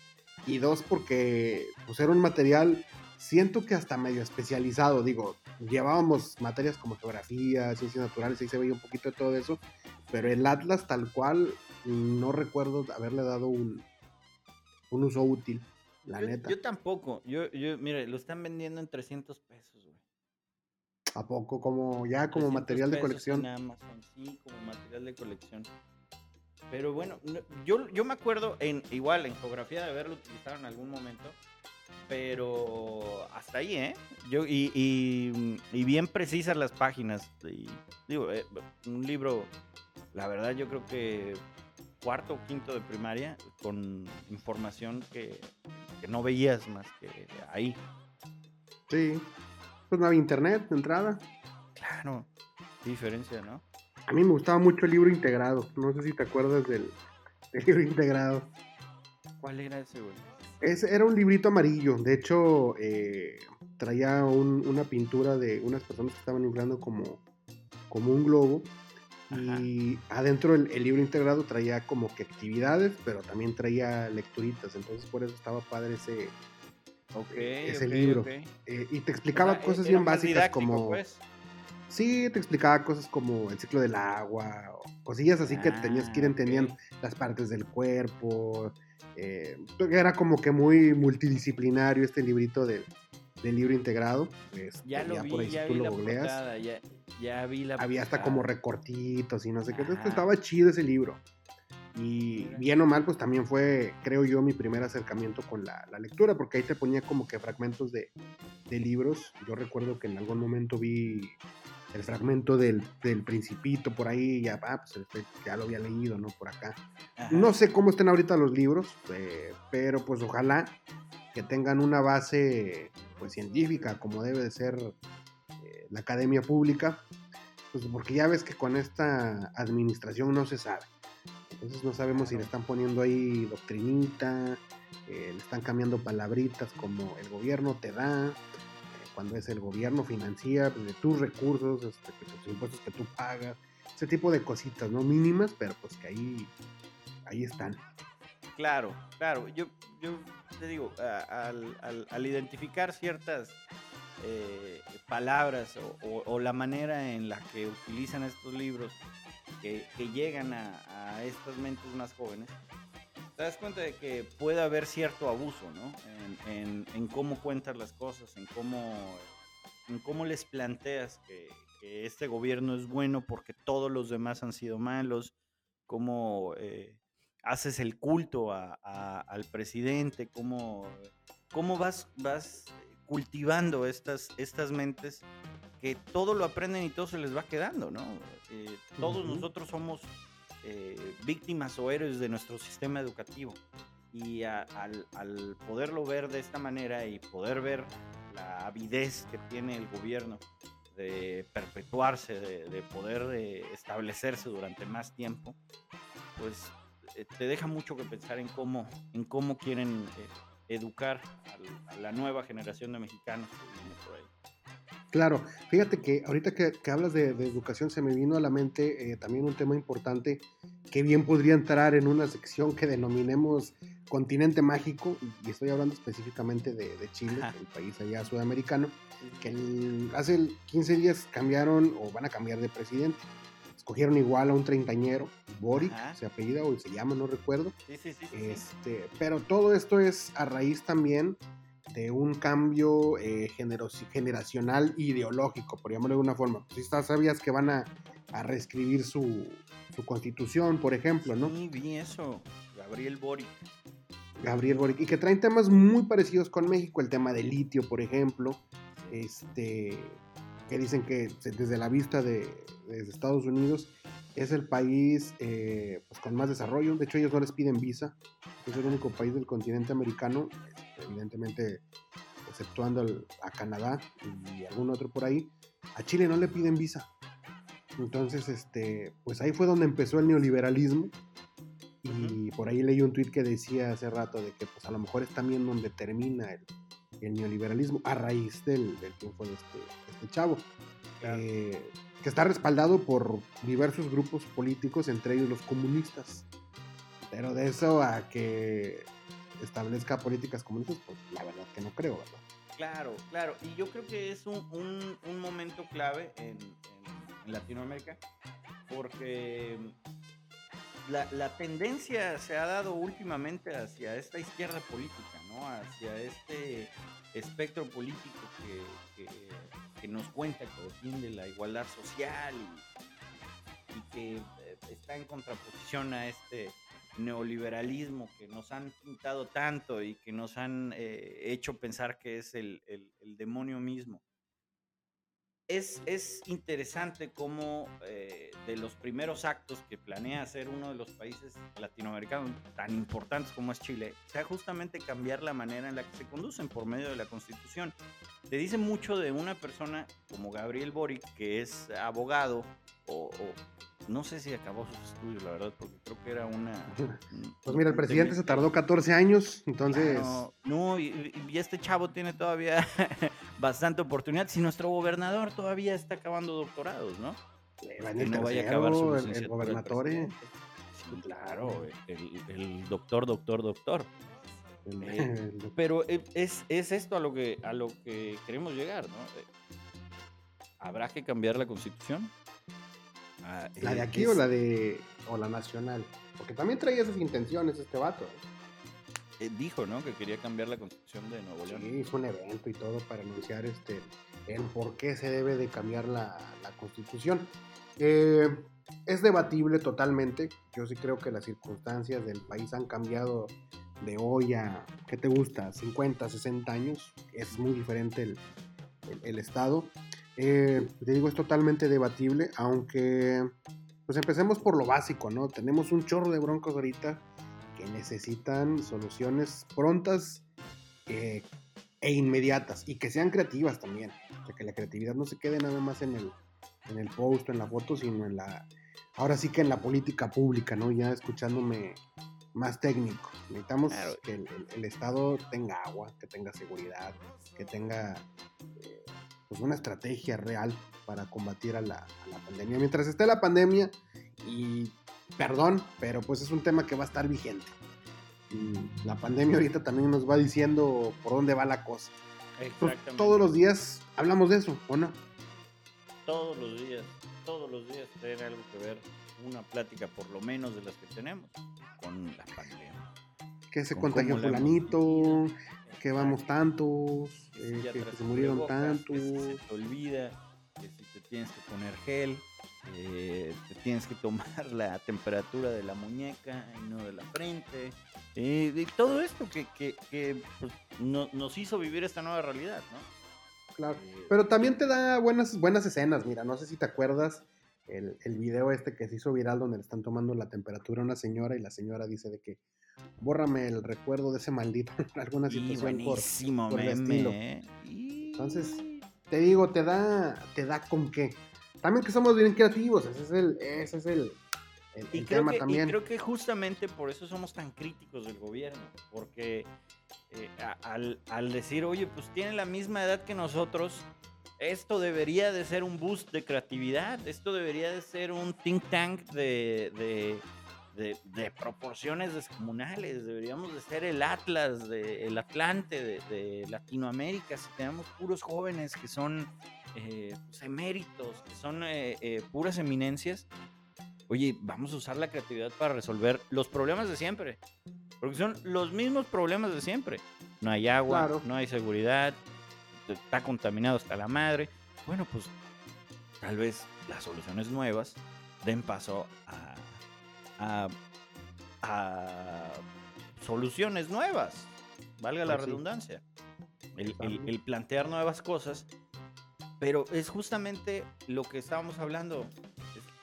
Speaker 1: Y dos, porque pues, era un material, siento que hasta medio especializado. Digo, llevábamos materias como geografía, ciencias naturales, ahí se veía un poquito de todo eso. Pero el Atlas, tal cual, no recuerdo haberle dado un, un uso útil, la neta.
Speaker 2: Yo tampoco. Yo, yo, mire, lo están vendiendo en 300 pesos.
Speaker 1: ¿A poco? Como ya como material de colección.
Speaker 2: En Amazon, sí, como material de colección. Pero bueno, yo, yo me acuerdo en igual en geografía de haberlo utilizado en algún momento. Pero hasta ahí, ¿eh? Yo, y, y, bien precisas las páginas. Y, digo, eh, un libro, la verdad, yo creo que cuarto o quinto de primaria con información que, no veías más que ahí.
Speaker 1: Sí, pues no había internet de entrada.
Speaker 2: Claro, qué diferencia, ¿no?
Speaker 1: A mí me gustaba mucho el libro integrado. No sé si te acuerdas del, libro integrado.
Speaker 2: ¿Cuál era ese, güey?
Speaker 1: Ese era un librito amarillo. De hecho, eh, traía una pintura de unas personas que estaban inflando como, como un globo y adentro el, libro integrado traía como que actividades, pero también traía lecturitas, entonces por eso estaba padre ese, ese libro. Eh, y te explicaba cosas bien básicas como... Pues. Sí, te explicaba cosas como el ciclo del agua, o cosillas así que tenías que ir ah, entendiendo las partes del cuerpo. Eh, era como que muy multidisciplinario este librito del libro integrado.
Speaker 2: Este, ya lo vi, ya vi la portada, ya, ya vi la.
Speaker 1: Había hasta como recortitos y no sé qué. Entonces pues, estaba chido ese libro. Y bien o mal, pues también fue, creo yo, mi primer acercamiento con la, lectura, porque ahí te ponía como que fragmentos de, libros. Yo recuerdo que en algún momento vi el fragmento del, Principito por ahí, y ya, ah, pues este, ya lo había leído, ¿no? Por acá. No sé cómo estén ahorita los libros, eh, pero pues ojalá que tengan una base pues científica, como debe de ser la academia pública, pues porque ya ves que con esta administración no se sabe. Entonces no sabemos si le están poniendo ahí doctrinita, eh, le están cambiando palabritas como el gobierno te da, eh, cuando es el gobierno financia pues, de tus recursos, este, los impuestos que tú pagas, ese tipo de cositas, ¿no? Mínimas, pero pues que ahí, ahí están.
Speaker 2: Claro, claro. Yo, yo te digo, al identificar ciertas eh, palabras o, la manera en la que utilizan estos libros que, llegan a, estas mentes más jóvenes, te das cuenta de que puede haber cierto abuso, ¿no? En, cómo cuentas las cosas, en cómo, en cómo les planteas que, este gobierno es bueno porque todos los demás han sido malos, cómo eh, haces el culto al presidente, cómo, cómo vas, vas cultivando estas, estas mentes que todo lo aprenden y todo se les va quedando, ¿no? Eh, todos nosotros somos eh, víctimas o héroes de nuestro sistema educativo y al, poderlo ver de esta manera y poder ver la avidez que tiene el gobierno perpetuarse, de, poder eh, establecerse durante más tiempo, pues eh, te deja mucho que pensar en cómo, en cómo quieren educar a, la nueva generación de mexicanos que viene por ahí.
Speaker 1: Claro, fíjate que ahorita que, hablas de, educación se me vino a la mente también un tema importante que bien podría entrar en una sección que denominemos continente mágico, y estoy hablando específicamente de, Chile, el país allá sudamericano, que hace 15 días cambiaron o van a cambiar de presidente. Escogieron igual a un treintañero, Boric, se apellida o se llama, no recuerdo. este, pero todo esto es a raíz también de un cambio eh, generacional ideológico, por llamarlo de alguna forma. Si sabías que van a, reescribir su, su, constitución, por ejemplo, ¿no?
Speaker 2: Sí, vi eso. Gabriel Boric.
Speaker 1: Gabriel Boric. Y que traen temas muy parecidos con México, el tema del litio, por ejemplo. Este, que dicen que desde la vista de, Estados Unidos es el país eh, pues, con más desarrollo. De hecho, ellos no les piden visa. Es el único país del continente americano, evidentemente exceptuando a Canadá y algún otro por ahí. A Chile no le piden visa. Entonces, este, pues ahí fue donde empezó el neoliberalismo y por ahí leí un tuit que decía hace rato de que pues a lo mejor es también donde termina el, neoliberalismo a raíz del, del triunfo de este, este chavo. Eh, que está respaldado por diversos grupos políticos, entre ellos los comunistas. Pero de eso a que establezca políticas comunistas, pues la verdad que no creo, ¿verdad?
Speaker 2: Claro, claro. Y yo creo que es un, un, momento clave en, Latinoamérica porque la, tendencia se ha dado últimamente hacia esta izquierda política, ¿no? Hacia este espectro político que, nos cuenta que defiende la igualdad social y, que eh, está en contraposición a este neoliberalismo que nos han pintado tanto y que nos han eh, hecho pensar que es el demonio mismo es, interesante cómo eh, de los primeros actos que planea hacer uno de los países latinoamericanos tan importantes como es Chile, sea justamente cambiar la manera en la que se conducen por medio de la Constitución. Te dice mucho de una persona como Gabriel Boric, que es abogado o no sé si acabó sus estudios, la verdad, porque creo que era una...
Speaker 1: Pues mira, el presidente se tardó 14 años, entonces...
Speaker 2: no, y, este chavo tiene todavía bastante oportunidad. Si nuestro gobernador todavía está acabando doctorados, ¿no?
Speaker 1: El, no vaya a acabar su el, gobernador.
Speaker 2: claro, el, doctor, doctor, doctor. Eh, pero es, es, esto a lo que a lo que queremos llegar, ¿no? ¿Habrá que cambiar la constitución?
Speaker 1: Ah, ¿La de aquí o la de o la nacional? Porque también traía esas intenciones este vato.
Speaker 2: ¿eh? Eh, dijo, ¿no? Que quería cambiar la constitución de Nuevo León.
Speaker 1: Sí, hizo un evento y todo para anunciar este el por qué se debe de cambiar la, constitución. Eh, es debatible totalmente. Yo sí creo que las circunstancias del país han cambiado de hoy a, ¿qué te gusta? 50, 60 años. Es muy diferente el, el Estado. Eh, te digo, es totalmente debatible, aunque pues empecemos por lo básico, ¿no? Tenemos un chorro de broncos ahorita que necesitan soluciones prontas eh, e inmediatas y que sean creativas también. O sea, que la creatividad no se quede nada más en el, en el post en la foto, sino en la, ahora sí que en la política pública, ¿no? Ya escuchándome más técnico. Necesitamos que el, Estado tenga agua, que tenga seguridad, que tenga eh, pues una estrategia real para combatir a la, pandemia. Mientras esté la pandemia, y perdón, pero pues es un tema que va a estar vigente. la pandemia ahorita también nos va diciendo por dónde va la cosa. Pues, todos los días hablamos de eso, ¿o no?
Speaker 2: Todos los días, todos los días tiene algo que ver, una plática por lo menos de las que tenemos con la pandemia.
Speaker 1: Que se contagió fulanito, que vamos tantos, eh, que, se murieron tantos. Que
Speaker 2: se te olvida que si te tienes que poner gel, eh, te tienes que tomar la temperatura de la muñeca y no de la frente. Eh, y todo esto que, que, pues, nos hizo vivir esta nueva realidad, ¿no?
Speaker 1: Claro, pero también te da buenas, buenas escenas, mira, no sé si te acuerdas el, el video este que se hizo viral donde le están tomando la temperatura a una señora y la señora dice de que bórrame el recuerdo de ese maldito alguna situación
Speaker 2: buenísimo por, por meme, ¿eh?
Speaker 1: Entonces, te digo, te da, te da con qué. También que somos bien creativos, ese es el, ese es el,
Speaker 2: y tema también. Y creo que justamente por eso somos tan críticos del gobierno, porque eh, al, al, decir, oye, pues tiene la misma edad que nosotros, esto debería de ser un boost de creatividad, esto debería de ser un think tank de, de, de, proporciones descomunales, deberíamos de ser el Atlas, de, el Atlante de, Latinoamérica, si tenemos puros jóvenes que son eh, pues, eméritos, que son eh, eh, puras eminencias, oye, vamos a usar la creatividad para resolver los problemas de siempre. Porque son los mismos problemas de siempre. No hay agua, no hay seguridad, está contaminado hasta la madre. Bueno, pues tal vez las soluciones nuevas den paso a, a, soluciones nuevas, valga la pues redundancia. El, plantear nuevas cosas, pero es justamente lo que estábamos hablando,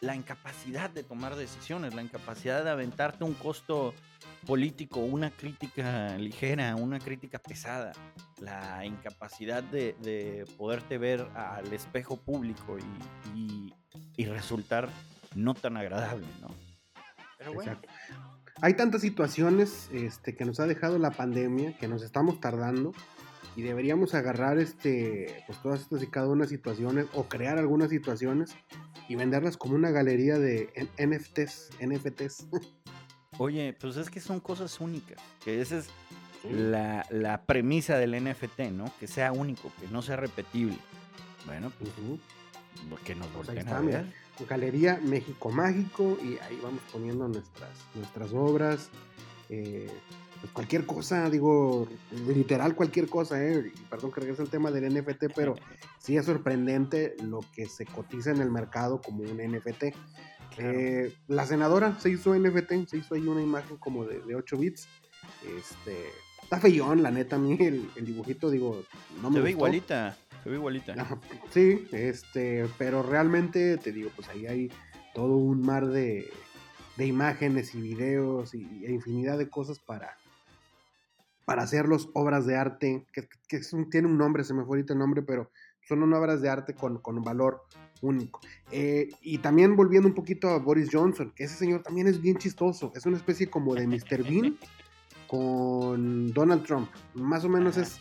Speaker 2: la incapacidad de tomar decisiones, la incapacidad de aventarte un costo político, una crítica ligera, una crítica pesada, la incapacidad de, poderte ver al espejo público y, resultar no tan agradable, ¿no?
Speaker 1: Pero bueno. Hay tantas situaciones este, que nos ha dejado la pandemia que nos estamos tardando y deberíamos agarrar este, pues todas estas y cada una situaciones o crear algunas situaciones y venderlas como una galería de NFTs, NFTs.
Speaker 2: Oye, pues es que son cosas únicas, que esa es la, la, premisa del NFT, ¿no? Que sea único, que no sea repetible. Bueno, pues que nos pues volteen a ver.
Speaker 1: Galería México Mágico y ahí vamos poniendo nuestras, nuestras obras. Eh, pues cualquier cosa, digo, literal cualquier cosa, ¿eh? Perdón que regrese el tema del NFT, pero sí es sorprendente lo que se cotiza en el mercado como un NFT. Eh, la senadora se hizo NFT, se hizo ahí una imagen como de, 8 bits. Este, está feyón, la neta, a mí el, dibujito, digo,
Speaker 2: no me Se ve igualita, se ve igualita.
Speaker 1: sí, este, pero realmente, te digo, pues ahí hay todo un mar de, de imágenes y videos y, infinidad de cosas para, para hacerlos obras de arte, que, tiene un nombre, se me fue ahorita el nombre, pero son obras de arte con, con valor único. Eh, y también volviendo un poquito a Boris Johnson, que ese señor también es bien chistoso, es una especie como de Mr. Bean con Donald Trump. Más o menos es,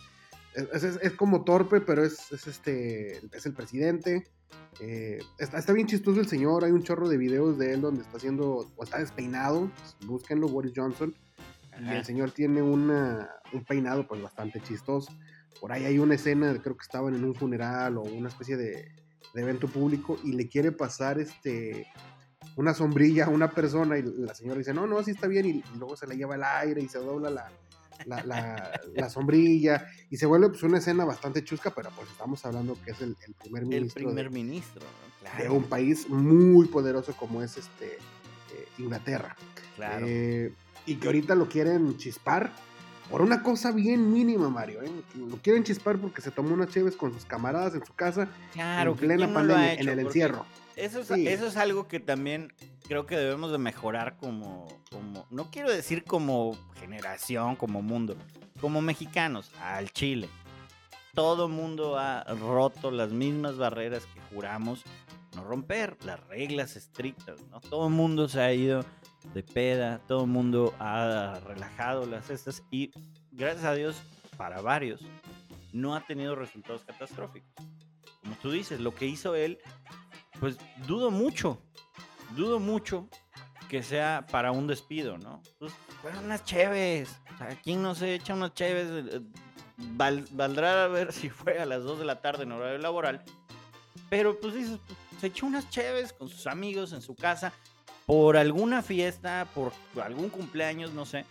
Speaker 1: es, como torpe, pero es, este, es el presidente. Eh, está, bien chistoso el señor, hay un chorro de videos de él donde está haciendo, o está despeinado, búsquenlo, Boris Johnson. Y el señor tiene una, un peinado pues bastante chistoso. Por ahí hay una escena, creo que estaban en un funeral o una especie de, de evento público y le quiere pasar este una sombrilla a una persona y la señora dice, no, no, así está bien, y, luego se le lleva el aire y se dobla la, la, sombrilla y se vuelve pues una escena bastante chusca, pero pues estamos hablando que es el, primer ministro,
Speaker 2: el primer ministro
Speaker 1: de un país muy poderoso como es este eh, Inglaterra.
Speaker 2: Claro.
Speaker 1: Eh, y que ahorita lo quieren chispar por una cosa bien mínima, Mario. ¿eh? Lo quieren chispar porque se tomó unas cheves con sus camaradas en su casa.
Speaker 2: Claro, en plena pandemia, en el encierro. Eso es, eso es algo que también creo que debemos de mejorar como, como, no quiero decir como generación, como mundo, como mexicanos, al Chile. Todo mundo ha roto las mismas barreras que juramos no romper, las reglas estrictas, ¿no? Todo el mundo se ha ido de peda, todo el mundo ha relajado las cestas y gracias a Dios, para varios, no ha tenido resultados catastróficos. Como tú dices, lo que hizo él, pues dudo mucho, dudo mucho que sea para un despido, ¿no? Pues fueron unas cheves. O sea, ¿quién no se echa unas cheves? Eh, valdrá a ver si fue a las 2 de la tarde en horario laboral. Pero pues dices, se echó unas cheves con sus amigos en su casa por alguna fiesta, por algún cumpleaños, no sé,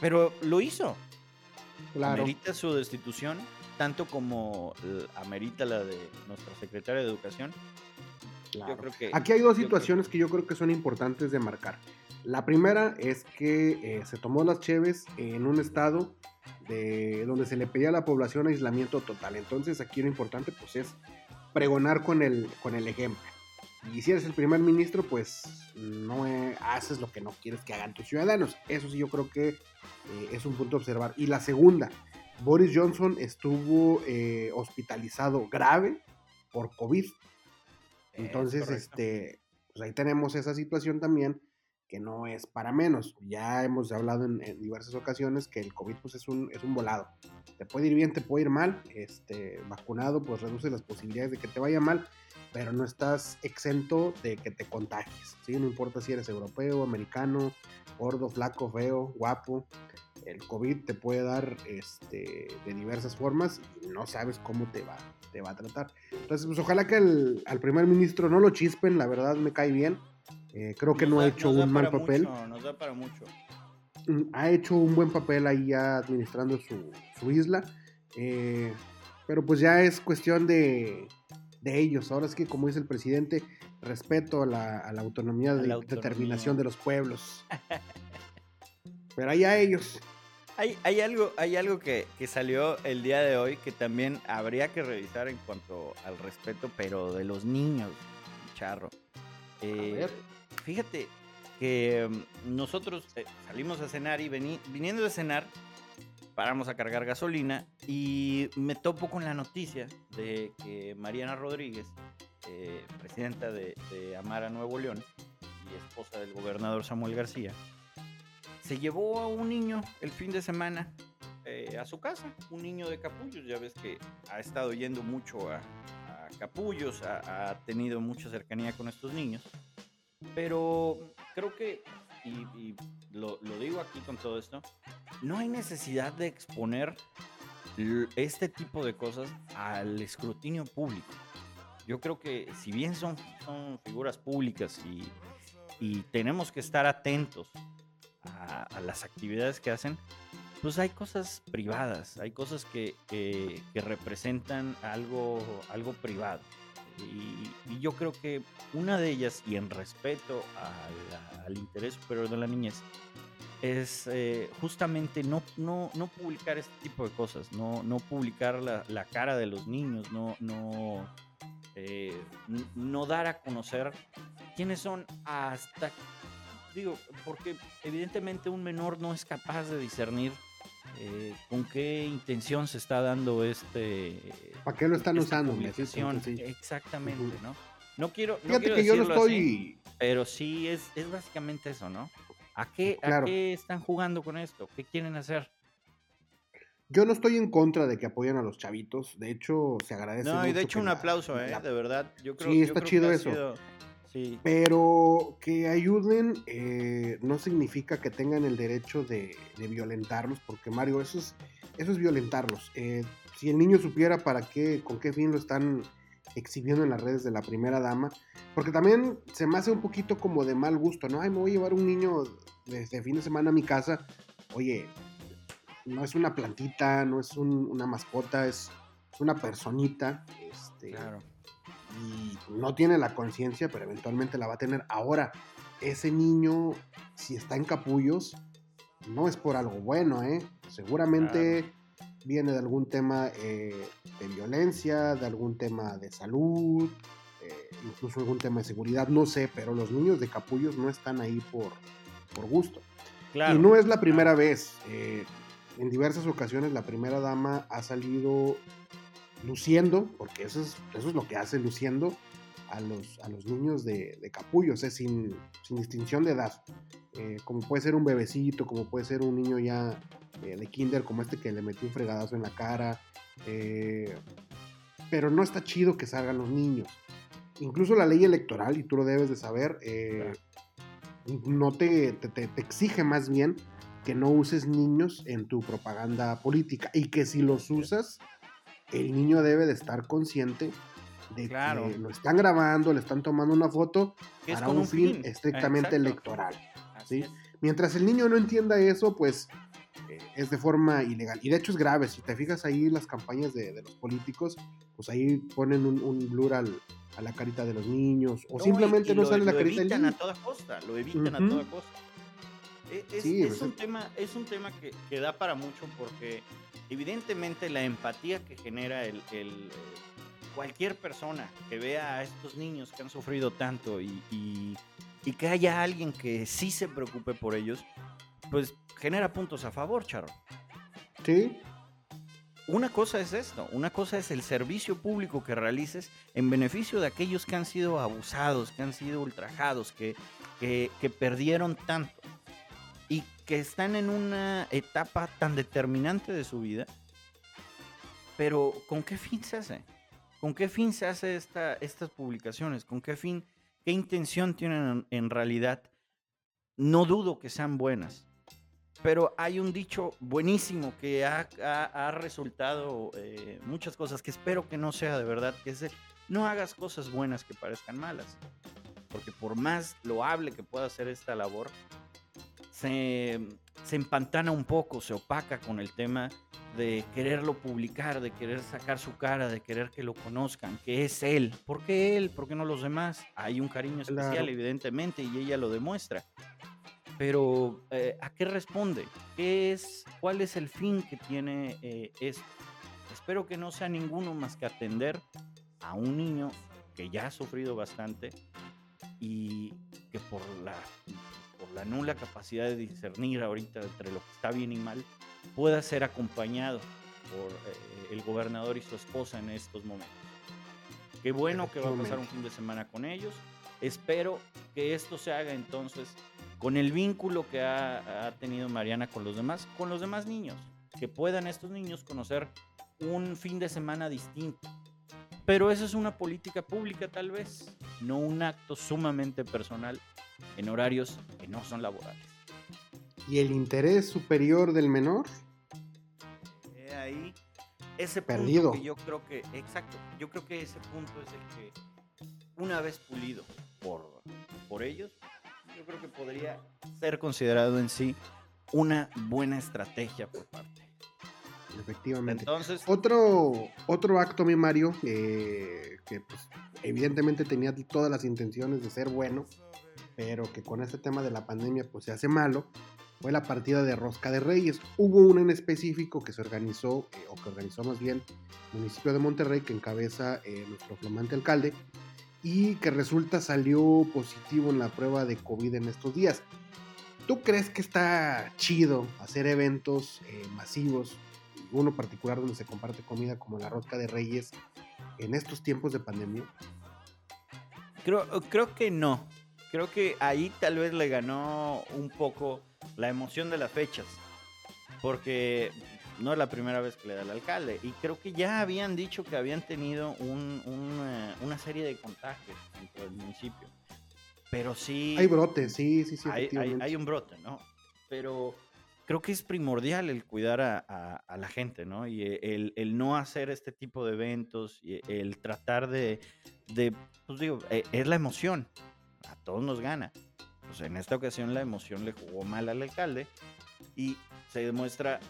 Speaker 2: pero lo hizo. Claro. Amerita su destitución, tanto como amerita la de nuestra secretaria de Educación.
Speaker 1: Yo creo que, Aquí hay dos situaciones que... yo creo que son importantes de marcar. La primera es que eh, se tomó las cheves en un estado de, donde se le pedía a la población aislamiento total. Entonces aquí lo importante pues es pregonar con el, con el ejemplo. Y si eres el primer ministro, pues no eh, haces lo que no quieres que hagan tus ciudadanos. Eso sí yo creo que eh, es un punto a observar. Y la segunda, Boris Johnson estuvo hospitalizado grave por COVID. Entonces, este, pues ahí tenemos esa situación también que no es para menos. Ya hemos hablado en, diversas ocasiones que el COVID pues, es, un, es un volado. Te puede ir bien, te puede ir mal. Este, vacunado pues reduce las posibilidades de que te vaya mal, pero no estás exento de que te contagies. ¿sí? No importa si eres europeo, americano, gordo, flaco, feo, guapo. El COVID te puede dar este, de diversas formas y no sabes cómo te va, te va a tratar. Entonces, pues ojalá que al primer ministro no lo chispen, la verdad me cae bien eh, creo que no ha hecho un mal papel.
Speaker 2: nos da para mucho.
Speaker 1: Mm, ha hecho un buen papel ahí ya administrando su, isla. Eh, pero pues ya es cuestión de, ellos. Ahora es que, como dice el presidente, respeto a la, autonomía de determinación de los pueblos. pero ahí a ellos.
Speaker 2: Hay, hay, algo, hay algo que, salió el día de hoy que también habría que revisar en cuanto al respeto, pero de los niños, charro. Eh, fíjate que mm, nosotros eh, salimos a cenar y viniendo de cenar, paramos a cargar gasolina y me topo con la noticia de que Mariana Rodríguez, eh, presidenta de, Amara Nuevo León y esposa del gobernador Samuel García, se llevó a un niño el fin de semana eh, a su casa, un niño de capullos, ya ves que ha estado yendo mucho a, capullos, ha tenido mucha cercanía con estos niños. Pero creo que, y, lo, digo aquí con todo esto, no hay necesidad de exponer este tipo de cosas al escrutinio público. Yo creo que si bien son, son figuras públicas y, tenemos que estar atentos a, las actividades que hacen, pues hay cosas privadas, hay cosas que, que representan algo, algo privado. Y, yo creo que una de ellas, y en respeto al interés superior de la niñez, es eh, justamente no, no, no, publicar este tipo de cosas, no, no publicar la, cara de los niños, no, no, eh, no dar a conocer quiénes son hasta, digo, porque evidentemente un menor no es capaz de discernir eh, con qué intención se está dando este...
Speaker 1: ¿Para qué lo están usando?
Speaker 2: Exactamente, ¿no? No quiero... Fíjate que yo no estoy... pero sí es, es básicamente eso, ¿no? ¿A qué, ¿A qué están jugando con esto? ¿Qué quieren hacer?
Speaker 1: Yo no estoy en contra de que apoyen a los chavitos. De hecho, se agradece.
Speaker 2: No, y de hecho, un aplauso, ¿eh? De verdad. Yo creo,
Speaker 1: sí, está chido eso. Pero que ayuden eh, no significa que tengan el derecho de, violentarlos, porque Mario, eso es, eso es violentarlos. Eh, si el niño supiera para qué, con qué fin lo están exhibiendo en las redes de la primera dama, porque también se me hace un poquito como de mal gusto, ¿no? Ay, me voy a llevar un niño desde fin de semana a mi casa. Oye, no es una plantita, no es una mascota, es, una personita. Este, claro y no tiene la conciencia, pero eventualmente la va a tener. Ahora, ese niño, si está en capullos, no es por algo bueno, ¿eh? Seguramente viene de algún tema eh, de violencia, de algún tema de salud, eh, incluso algún tema de seguridad, no sé, pero los niños de capullos no están ahí por, por gusto. y no es la primera vez. Eh, en diversas ocasiones la primera dama ha salido luciendo, porque eso es, eso es lo que hace luciendo a los, a los niños de, de capullos, sin, sin, distinción de edad. Eh, como puede ser un bebecito, como puede ser un niño ya eh, de kinder, como este que le metió un fregadazo en la cara. Eh, pero no está chido que salgan los niños. Incluso la ley electoral, y tú lo debes de saber, no te, te, te, exige más bien que no uses niños en tu propaganda política y que si los usas el niño debe de estar consciente de que lo están grabando, le están tomando una foto para un, fin, estrictamente electoral. ¿sí? Mientras el niño no entienda eso, pues eh, es de forma ilegal. Y de hecho es grave. Si te fijas ahí las campañas de, los políticos, pues ahí ponen un, blur a la carita de los niños. O simplemente no sale la carita
Speaker 2: del niño. a toda costa, lo evitan a toda costa. E, es, pues, un, tema, es un tema que, que da para mucho porque evidentemente la empatía que genera el, eh, cualquier persona que vea a estos niños que han sufrido tanto y, que haya alguien que sí se preocupe por ellos, pues genera puntos a favor, Charo.
Speaker 1: Sí.
Speaker 2: una cosa es esto, una cosa es el servicio público que realices en beneficio de aquellos que han sido abusados, que han sido ultrajados, que, que, que perdieron tanto y que están en una etapa tan determinante de su vida. Pero ¿con qué fin se hace? ¿Con qué fin se hace esta, estas publicaciones? ¿Con qué fin? ¿Qué intención tienen en, realidad? No dudo que sean buenas, pero hay un dicho buenísimo que ha, ha, resultado eh, muchas cosas que espero que no sea de verdad, que es no hagas cosas buenas que parezcan malas. Porque por más loable que pueda ser esta labor, se, se empantana un poco, se opaca con el tema de quererlo publicar, de querer sacar su cara, de querer que lo conozcan, que es él. ¿Por qué él? ¿Por qué no los demás? Hay un cariño especial,
Speaker 1: Claro.
Speaker 2: evidentemente, y ella lo demuestra. Pero, eh, ¿a qué responde? ¿Qué es, ¿Cuál es el fin que tiene eh, esto? Espero que no sea ninguno más que atender a un niño que ya ha sufrido bastante y que por la, por la nula capacidad de discernir ahorita entre lo que está bien y mal, pueda ser acompañado por eh, el gobernador y su esposa en estos momentos. Qué bueno que va a pasar un fin de semana con ellos. Espero que esto se haga entonces con el vínculo que ha, ha tenido Mariana con los demás, con los demás niños, que puedan estos niños conocer un fin de semana distinto. Pero eso es una política pública tal vez, no un acto sumamente personal en horarios que no son laborales.
Speaker 1: ¿Y el interés superior del menor?
Speaker 2: He ahí ese punto
Speaker 1: Perdido.
Speaker 2: que yo creo que, exacto, yo creo que ese punto es el que una vez pulido por, por ellos, yo creo que podría ser considerado en sí una buena estrategia por parte.
Speaker 1: Efectivamente.
Speaker 2: Entonces,
Speaker 1: Otro, otro acto, mi Mario, eh, que pues, evidentemente tenía todas las intenciones de ser bueno, pero que con este tema de la pandemia pues se hace malo, fue la partida de Rosca de Reyes. Hubo una en específico que se organizó, eh, o que organizó más bien el municipio de Monterrey, que encabeza eh, nuestro flamante alcalde, y que resulta salió positivo en la prueba de COVID en estos días. ¿Tú crees que está chido hacer eventos eh, masivos, uno particular donde se comparte comida como la rosca de reyes, en estos tiempos de pandemia?
Speaker 2: creo, creo que no. Creo que ahí tal vez le ganó un poco la emoción de las fechas. Porque no es la primera vez que le da al alcalde. Y creo que ya habían dicho que habían tenido un- una, una serie de contagios dentro del municipio. Pero sí.
Speaker 1: Hay brotes, sí, sí, sí.
Speaker 2: hay, hay- hay un brote, ¿no? Pero creo que es primordial el cuidar a, a- a la gente, ¿no? Y el, el no hacer este tipo de eventos, y el tratar de, de, pues digo, eh, es la emoción, a todos nos gana. Pues en esta ocasión la emoción le jugó mal al alcalde y se demuestra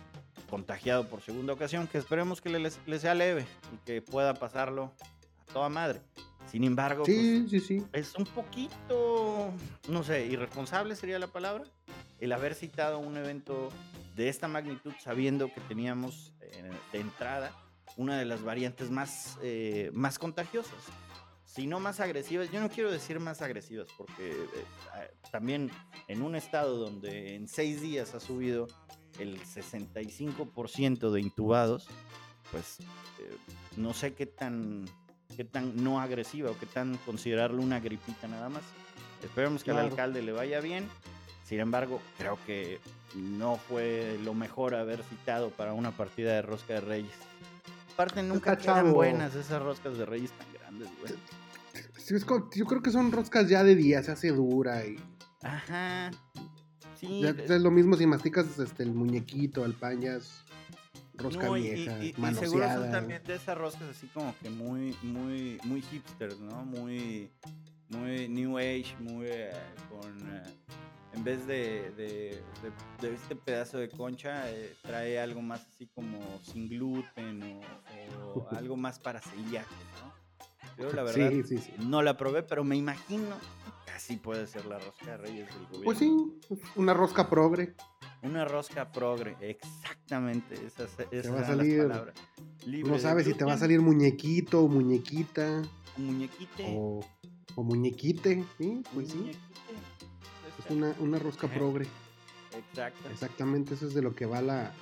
Speaker 2: contagiado por segunda ocasión, que esperemos que le, le sea leve y que pueda pasarlo a toda madre. Sin embargo, pues,
Speaker 1: Sí, sí, sí.
Speaker 2: es un poquito, no sé, irresponsable sería la palabra, el haber citado un evento de esta magnitud sabiendo que teníamos eh, de entrada una de las variantes más, eh, más contagiosas, si no más agresivas. Yo no quiero decir más agresivas porque eh, también en un estado donde en seis días ha subido el 65% de intubados, pues no sé qué tan qué tan no agresiva o qué tan considerarlo una gripita nada más. Esperemos que al
Speaker 1: Claro.
Speaker 2: alcalde le vaya bien. Sin embargo, creo que no fue lo mejor haber citado para una partida de rosca de reyes. Aparte, nunca
Speaker 1: chavo.
Speaker 2: buenas esas roscas de reyes tan grandes, güey.
Speaker 1: Sí, es como- yo creo que son roscas ya de día, se hace dura y
Speaker 2: Ajá. Sí.
Speaker 1: ya es lo mismo si masticas este, el muñequito, el es rosca
Speaker 2: no,
Speaker 1: vieja,
Speaker 2: y, y- y seguro son también de esas roscas así como que muy, muy, muy hipsters, ¿no? Muy, muy new age, muy eh, con... eh, en vez de, de- de- de este pedazo de concha, eh, trae algo más así como sin gluten o, o algo más para celíacos, ¿no? Yo la verdad
Speaker 1: Sí, sí, sí.
Speaker 2: no la probé, pero me imagino que así puede ser la rosca de reyes del gobierno.
Speaker 1: Pues sí, una rosca progre.
Speaker 2: Una rosca progre, exactamente. Esas, esas
Speaker 1: va a
Speaker 2: eran las
Speaker 1: salir-
Speaker 2: palabras. Libre
Speaker 1: No sabes si te va a salir muñequito o muñequita
Speaker 2: muñequite.
Speaker 1: o, o muñequite, ¿sí? Pues sí,
Speaker 2: muñequite.
Speaker 1: es una, una rosca
Speaker 2: Ajá.
Speaker 1: progre.
Speaker 2: Exacto.
Speaker 1: Exactamente, eso es de lo que va la,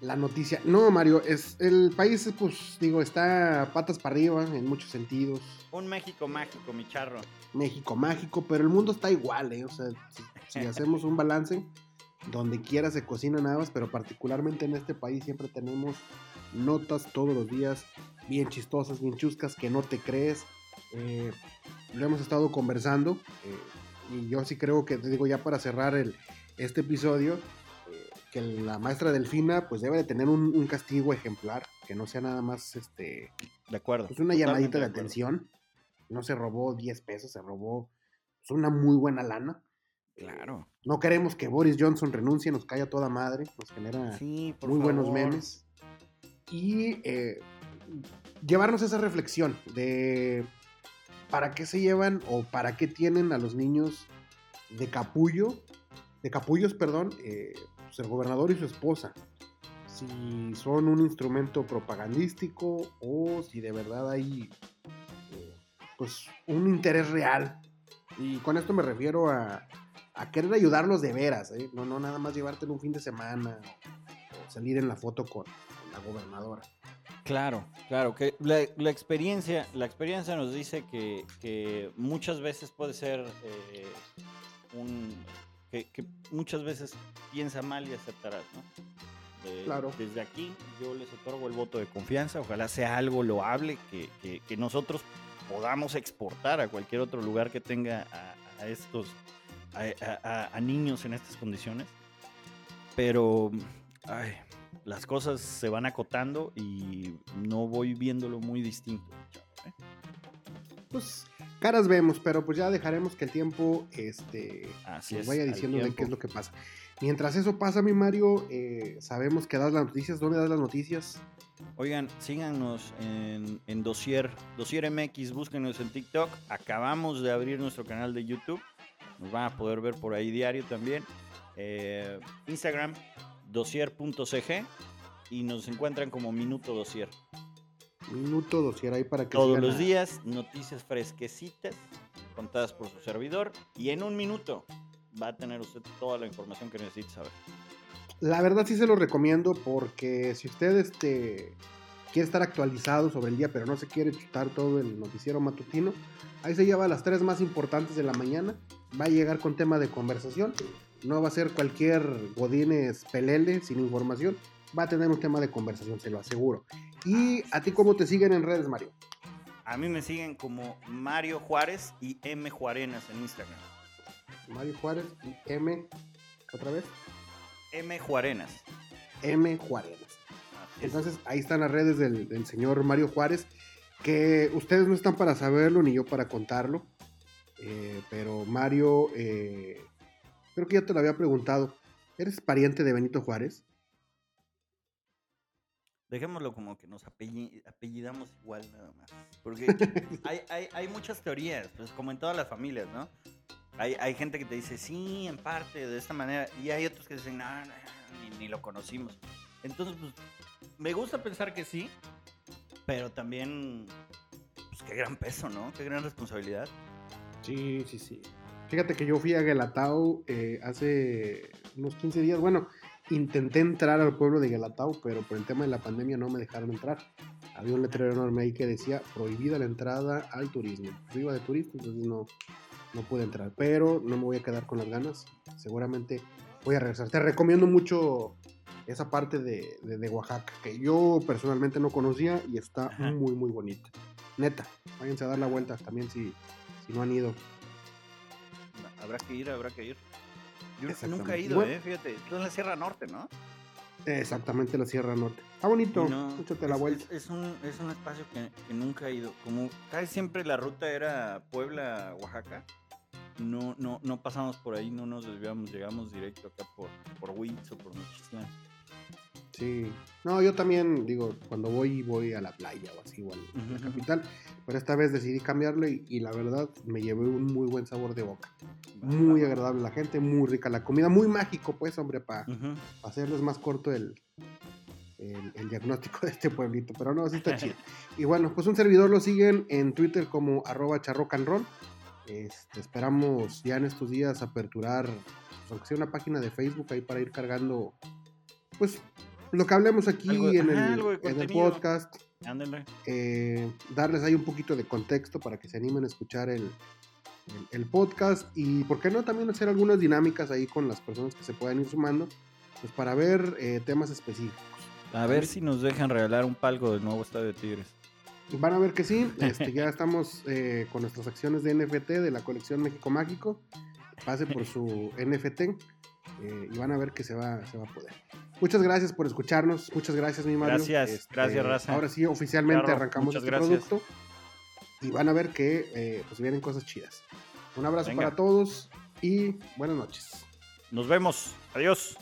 Speaker 1: la noticia. No, Mario, es el país, pues, digo, está patas para arriba en muchos sentidos.
Speaker 2: Un México mágico, mi charro.
Speaker 1: México mágico, pero el mundo está igual, ¿eh? O sea, si, hacemos un balance, donde quiera se cocina nada más, pero particularmente en este país siempre tenemos notas todos los días, bien chistosas, bien chuscas, que no te crees. Eh, lo hemos estado conversando, eh, y yo sí creo que, te digo, ya para cerrar el, este episodio, que la maestra Delfina pues debe de tener un, castigo ejemplar, que no sea nada más este...
Speaker 2: De acuerdo.
Speaker 1: Pues una llamadita de, atención. No se robó 10 pesos, se robó pues, una muy buena lana.
Speaker 2: Claro.
Speaker 1: No queremos que Boris Johnson renuncie, nos caiga toda madre, nos genera muy buenos memes. Y eh, llevarnos esa reflexión de para qué se llevan o para qué tienen a los niños de capullo, de capullos, perdón, eh, pues, el gobernador y su esposa, si son un instrumento propagandístico o si de verdad hay eh, pues un interés real. Y con esto me refiero a, querer ayudarlos de veras, ¿eh? no, no nada más llevarte en un fin de semana o salir en la foto con, la gobernadora.
Speaker 2: Claro, claro, que la, experiencia, la experiencia nos dice que, muchas veces puede ser eh, un que, muchas veces piensa mal y aceptarás, ¿no?
Speaker 1: claro.
Speaker 2: Desde aquí yo les otorgo el voto de confianza, ojalá sea algo loable que, que, nosotros podamos exportar a cualquier otro lugar que tenga a, estos, a, a, niños en estas condiciones. Pero ay, las cosas se van acotando y no voy viéndolo muy distinto. ¿eh?
Speaker 1: Pues caras vemos, pero pues ya dejaremos que el tiempo este, nos vaya diciendo de qué es lo que pasa. Mientras eso pasa, mi Mario, eh, sabemos que das las noticias. ¿Dónde das las noticias?
Speaker 2: Oigan, síganos en, en Dossier, Dossier MX, búsquenos en TikTok. Acabamos de abrir nuestro canal de YouTube. Nos van a poder ver por ahí diario también. Eh, Instagram, dossier.cg y nos encuentran como Minuto Dossier.
Speaker 1: Minuto dosier ahí para que
Speaker 2: Todos los días, noticias fresquecitas contadas por su servidor y en un minuto va a tener usted toda la información que necesita saber.
Speaker 1: La verdad sí se lo recomiendo porque si usted este, quiere estar actualizado sobre el día pero no se quiere chutar todo el noticiero matutino, ahí se lleva las tres más importantes de la mañana, va a llegar con tema de conversación, no va a ser cualquier godines pelele sin información, va a tener un tema de conversación, se lo aseguro. ¿Y a ti cómo te siguen en redes, Mario?
Speaker 2: A mí me siguen como Mario Juárez y M Juarenas en Instagram.
Speaker 1: Mario Juárez y M, otra vez.
Speaker 2: M Juarenas.
Speaker 1: M Juarenas. Entonces ahí están las redes del, señor Mario Juárez, que ustedes no están para saberlo ni yo para contarlo, eh, pero Mario, eh, creo que ya te lo había preguntado, ¿eres pariente de Benito Juárez?
Speaker 2: Dejémoslo como que nos apellidamos igual nada más. Porque hay, muchas teorías, pues como en todas las familias, ¿no? Hay, gente que te dice, sí, en parte, de esta manera. Y hay otros que dicen, no, ni, lo conocimos. Entonces, pues, me gusta pensar que sí, pero también, pues qué gran peso, ¿no? Qué gran responsabilidad.
Speaker 1: Sí, sí, sí. Fíjate que yo fui a Guelatao eh, hace unos 15 días. Bueno, intenté entrar al pueblo de Guelatao, pero por el tema de la pandemia no me dejaron entrar. Había un letrero enorme ahí que decía prohibida la entrada al turismo. Yo iba de turista, entonces no, no pude entrar. Pero no me voy a quedar con las ganas. Seguramente voy a regresar. Te recomiendo mucho esa parte de, de, Oaxaca, que yo personalmente no conocía y está muy, muy bonita. Neta, váyanse a dar la vuelta también si, si no han ido.
Speaker 2: Habrá que ir, habrá que ir. Yo nunca he ido, eh, fíjate. Esto es la Sierra Norte, ¿no?
Speaker 1: Exactamente, la Sierra Norte. Está bonito, no, la vuelta.
Speaker 2: Es, un, es un espacio que, nunca he ido. Como casi siempre la ruta era Puebla-Oaxaca, no, no, no pasamos por ahí, no nos desviamos, llegamos directo acá por, por o por Nochistlán.
Speaker 1: Sí. No, yo también, digo, cuando voy, voy a la playa o así, igual, a la capital. Pero esta vez decidí cambiarlo y, la verdad me llevé un muy buen sabor de boca. Muy agradable la gente, muy rica la comida, muy mágico, pues, hombre, para hacerles más corto el, el, diagnóstico de este pueblito. Pero no, sí está chido. Y bueno, pues un servidor lo siguen en Twitter como arroba charrocanron. Este, esperamos ya en estos días aperturar, aunque sea una página de Facebook ahí para ir cargando, pues lo que hablemos aquí
Speaker 2: Algo-
Speaker 1: en,
Speaker 2: ajá,
Speaker 1: el, en el podcast,
Speaker 2: Ándale.
Speaker 1: eh, darles ahí un poquito de contexto para que se animen a escuchar el, el- el podcast y, ¿por qué no? También hacer algunas dinámicas ahí con las personas que se puedan ir sumando, pues para ver eh, temas específicos.
Speaker 2: A ver si nos dejan regalar un palco del nuevo estadio de Tigres.
Speaker 1: Van a ver que sí, este, ya estamos eh, con nuestras acciones de NFT de la colección México Mágico. Pase por su NFT eh, y van a ver que se va, se va a poder. Muchas gracias por escucharnos. Muchas gracias, mi Mario. Este,
Speaker 2: Gracias, gracias, raza.
Speaker 1: Ahora sí, oficialmente
Speaker 2: Claro,
Speaker 1: arrancamos este
Speaker 2: gracias.
Speaker 1: producto. Y van a ver que eh, pues vienen cosas chidas. Un abrazo
Speaker 2: Venga.
Speaker 1: para todos y buenas noches.
Speaker 2: Nos vemos. Adiós.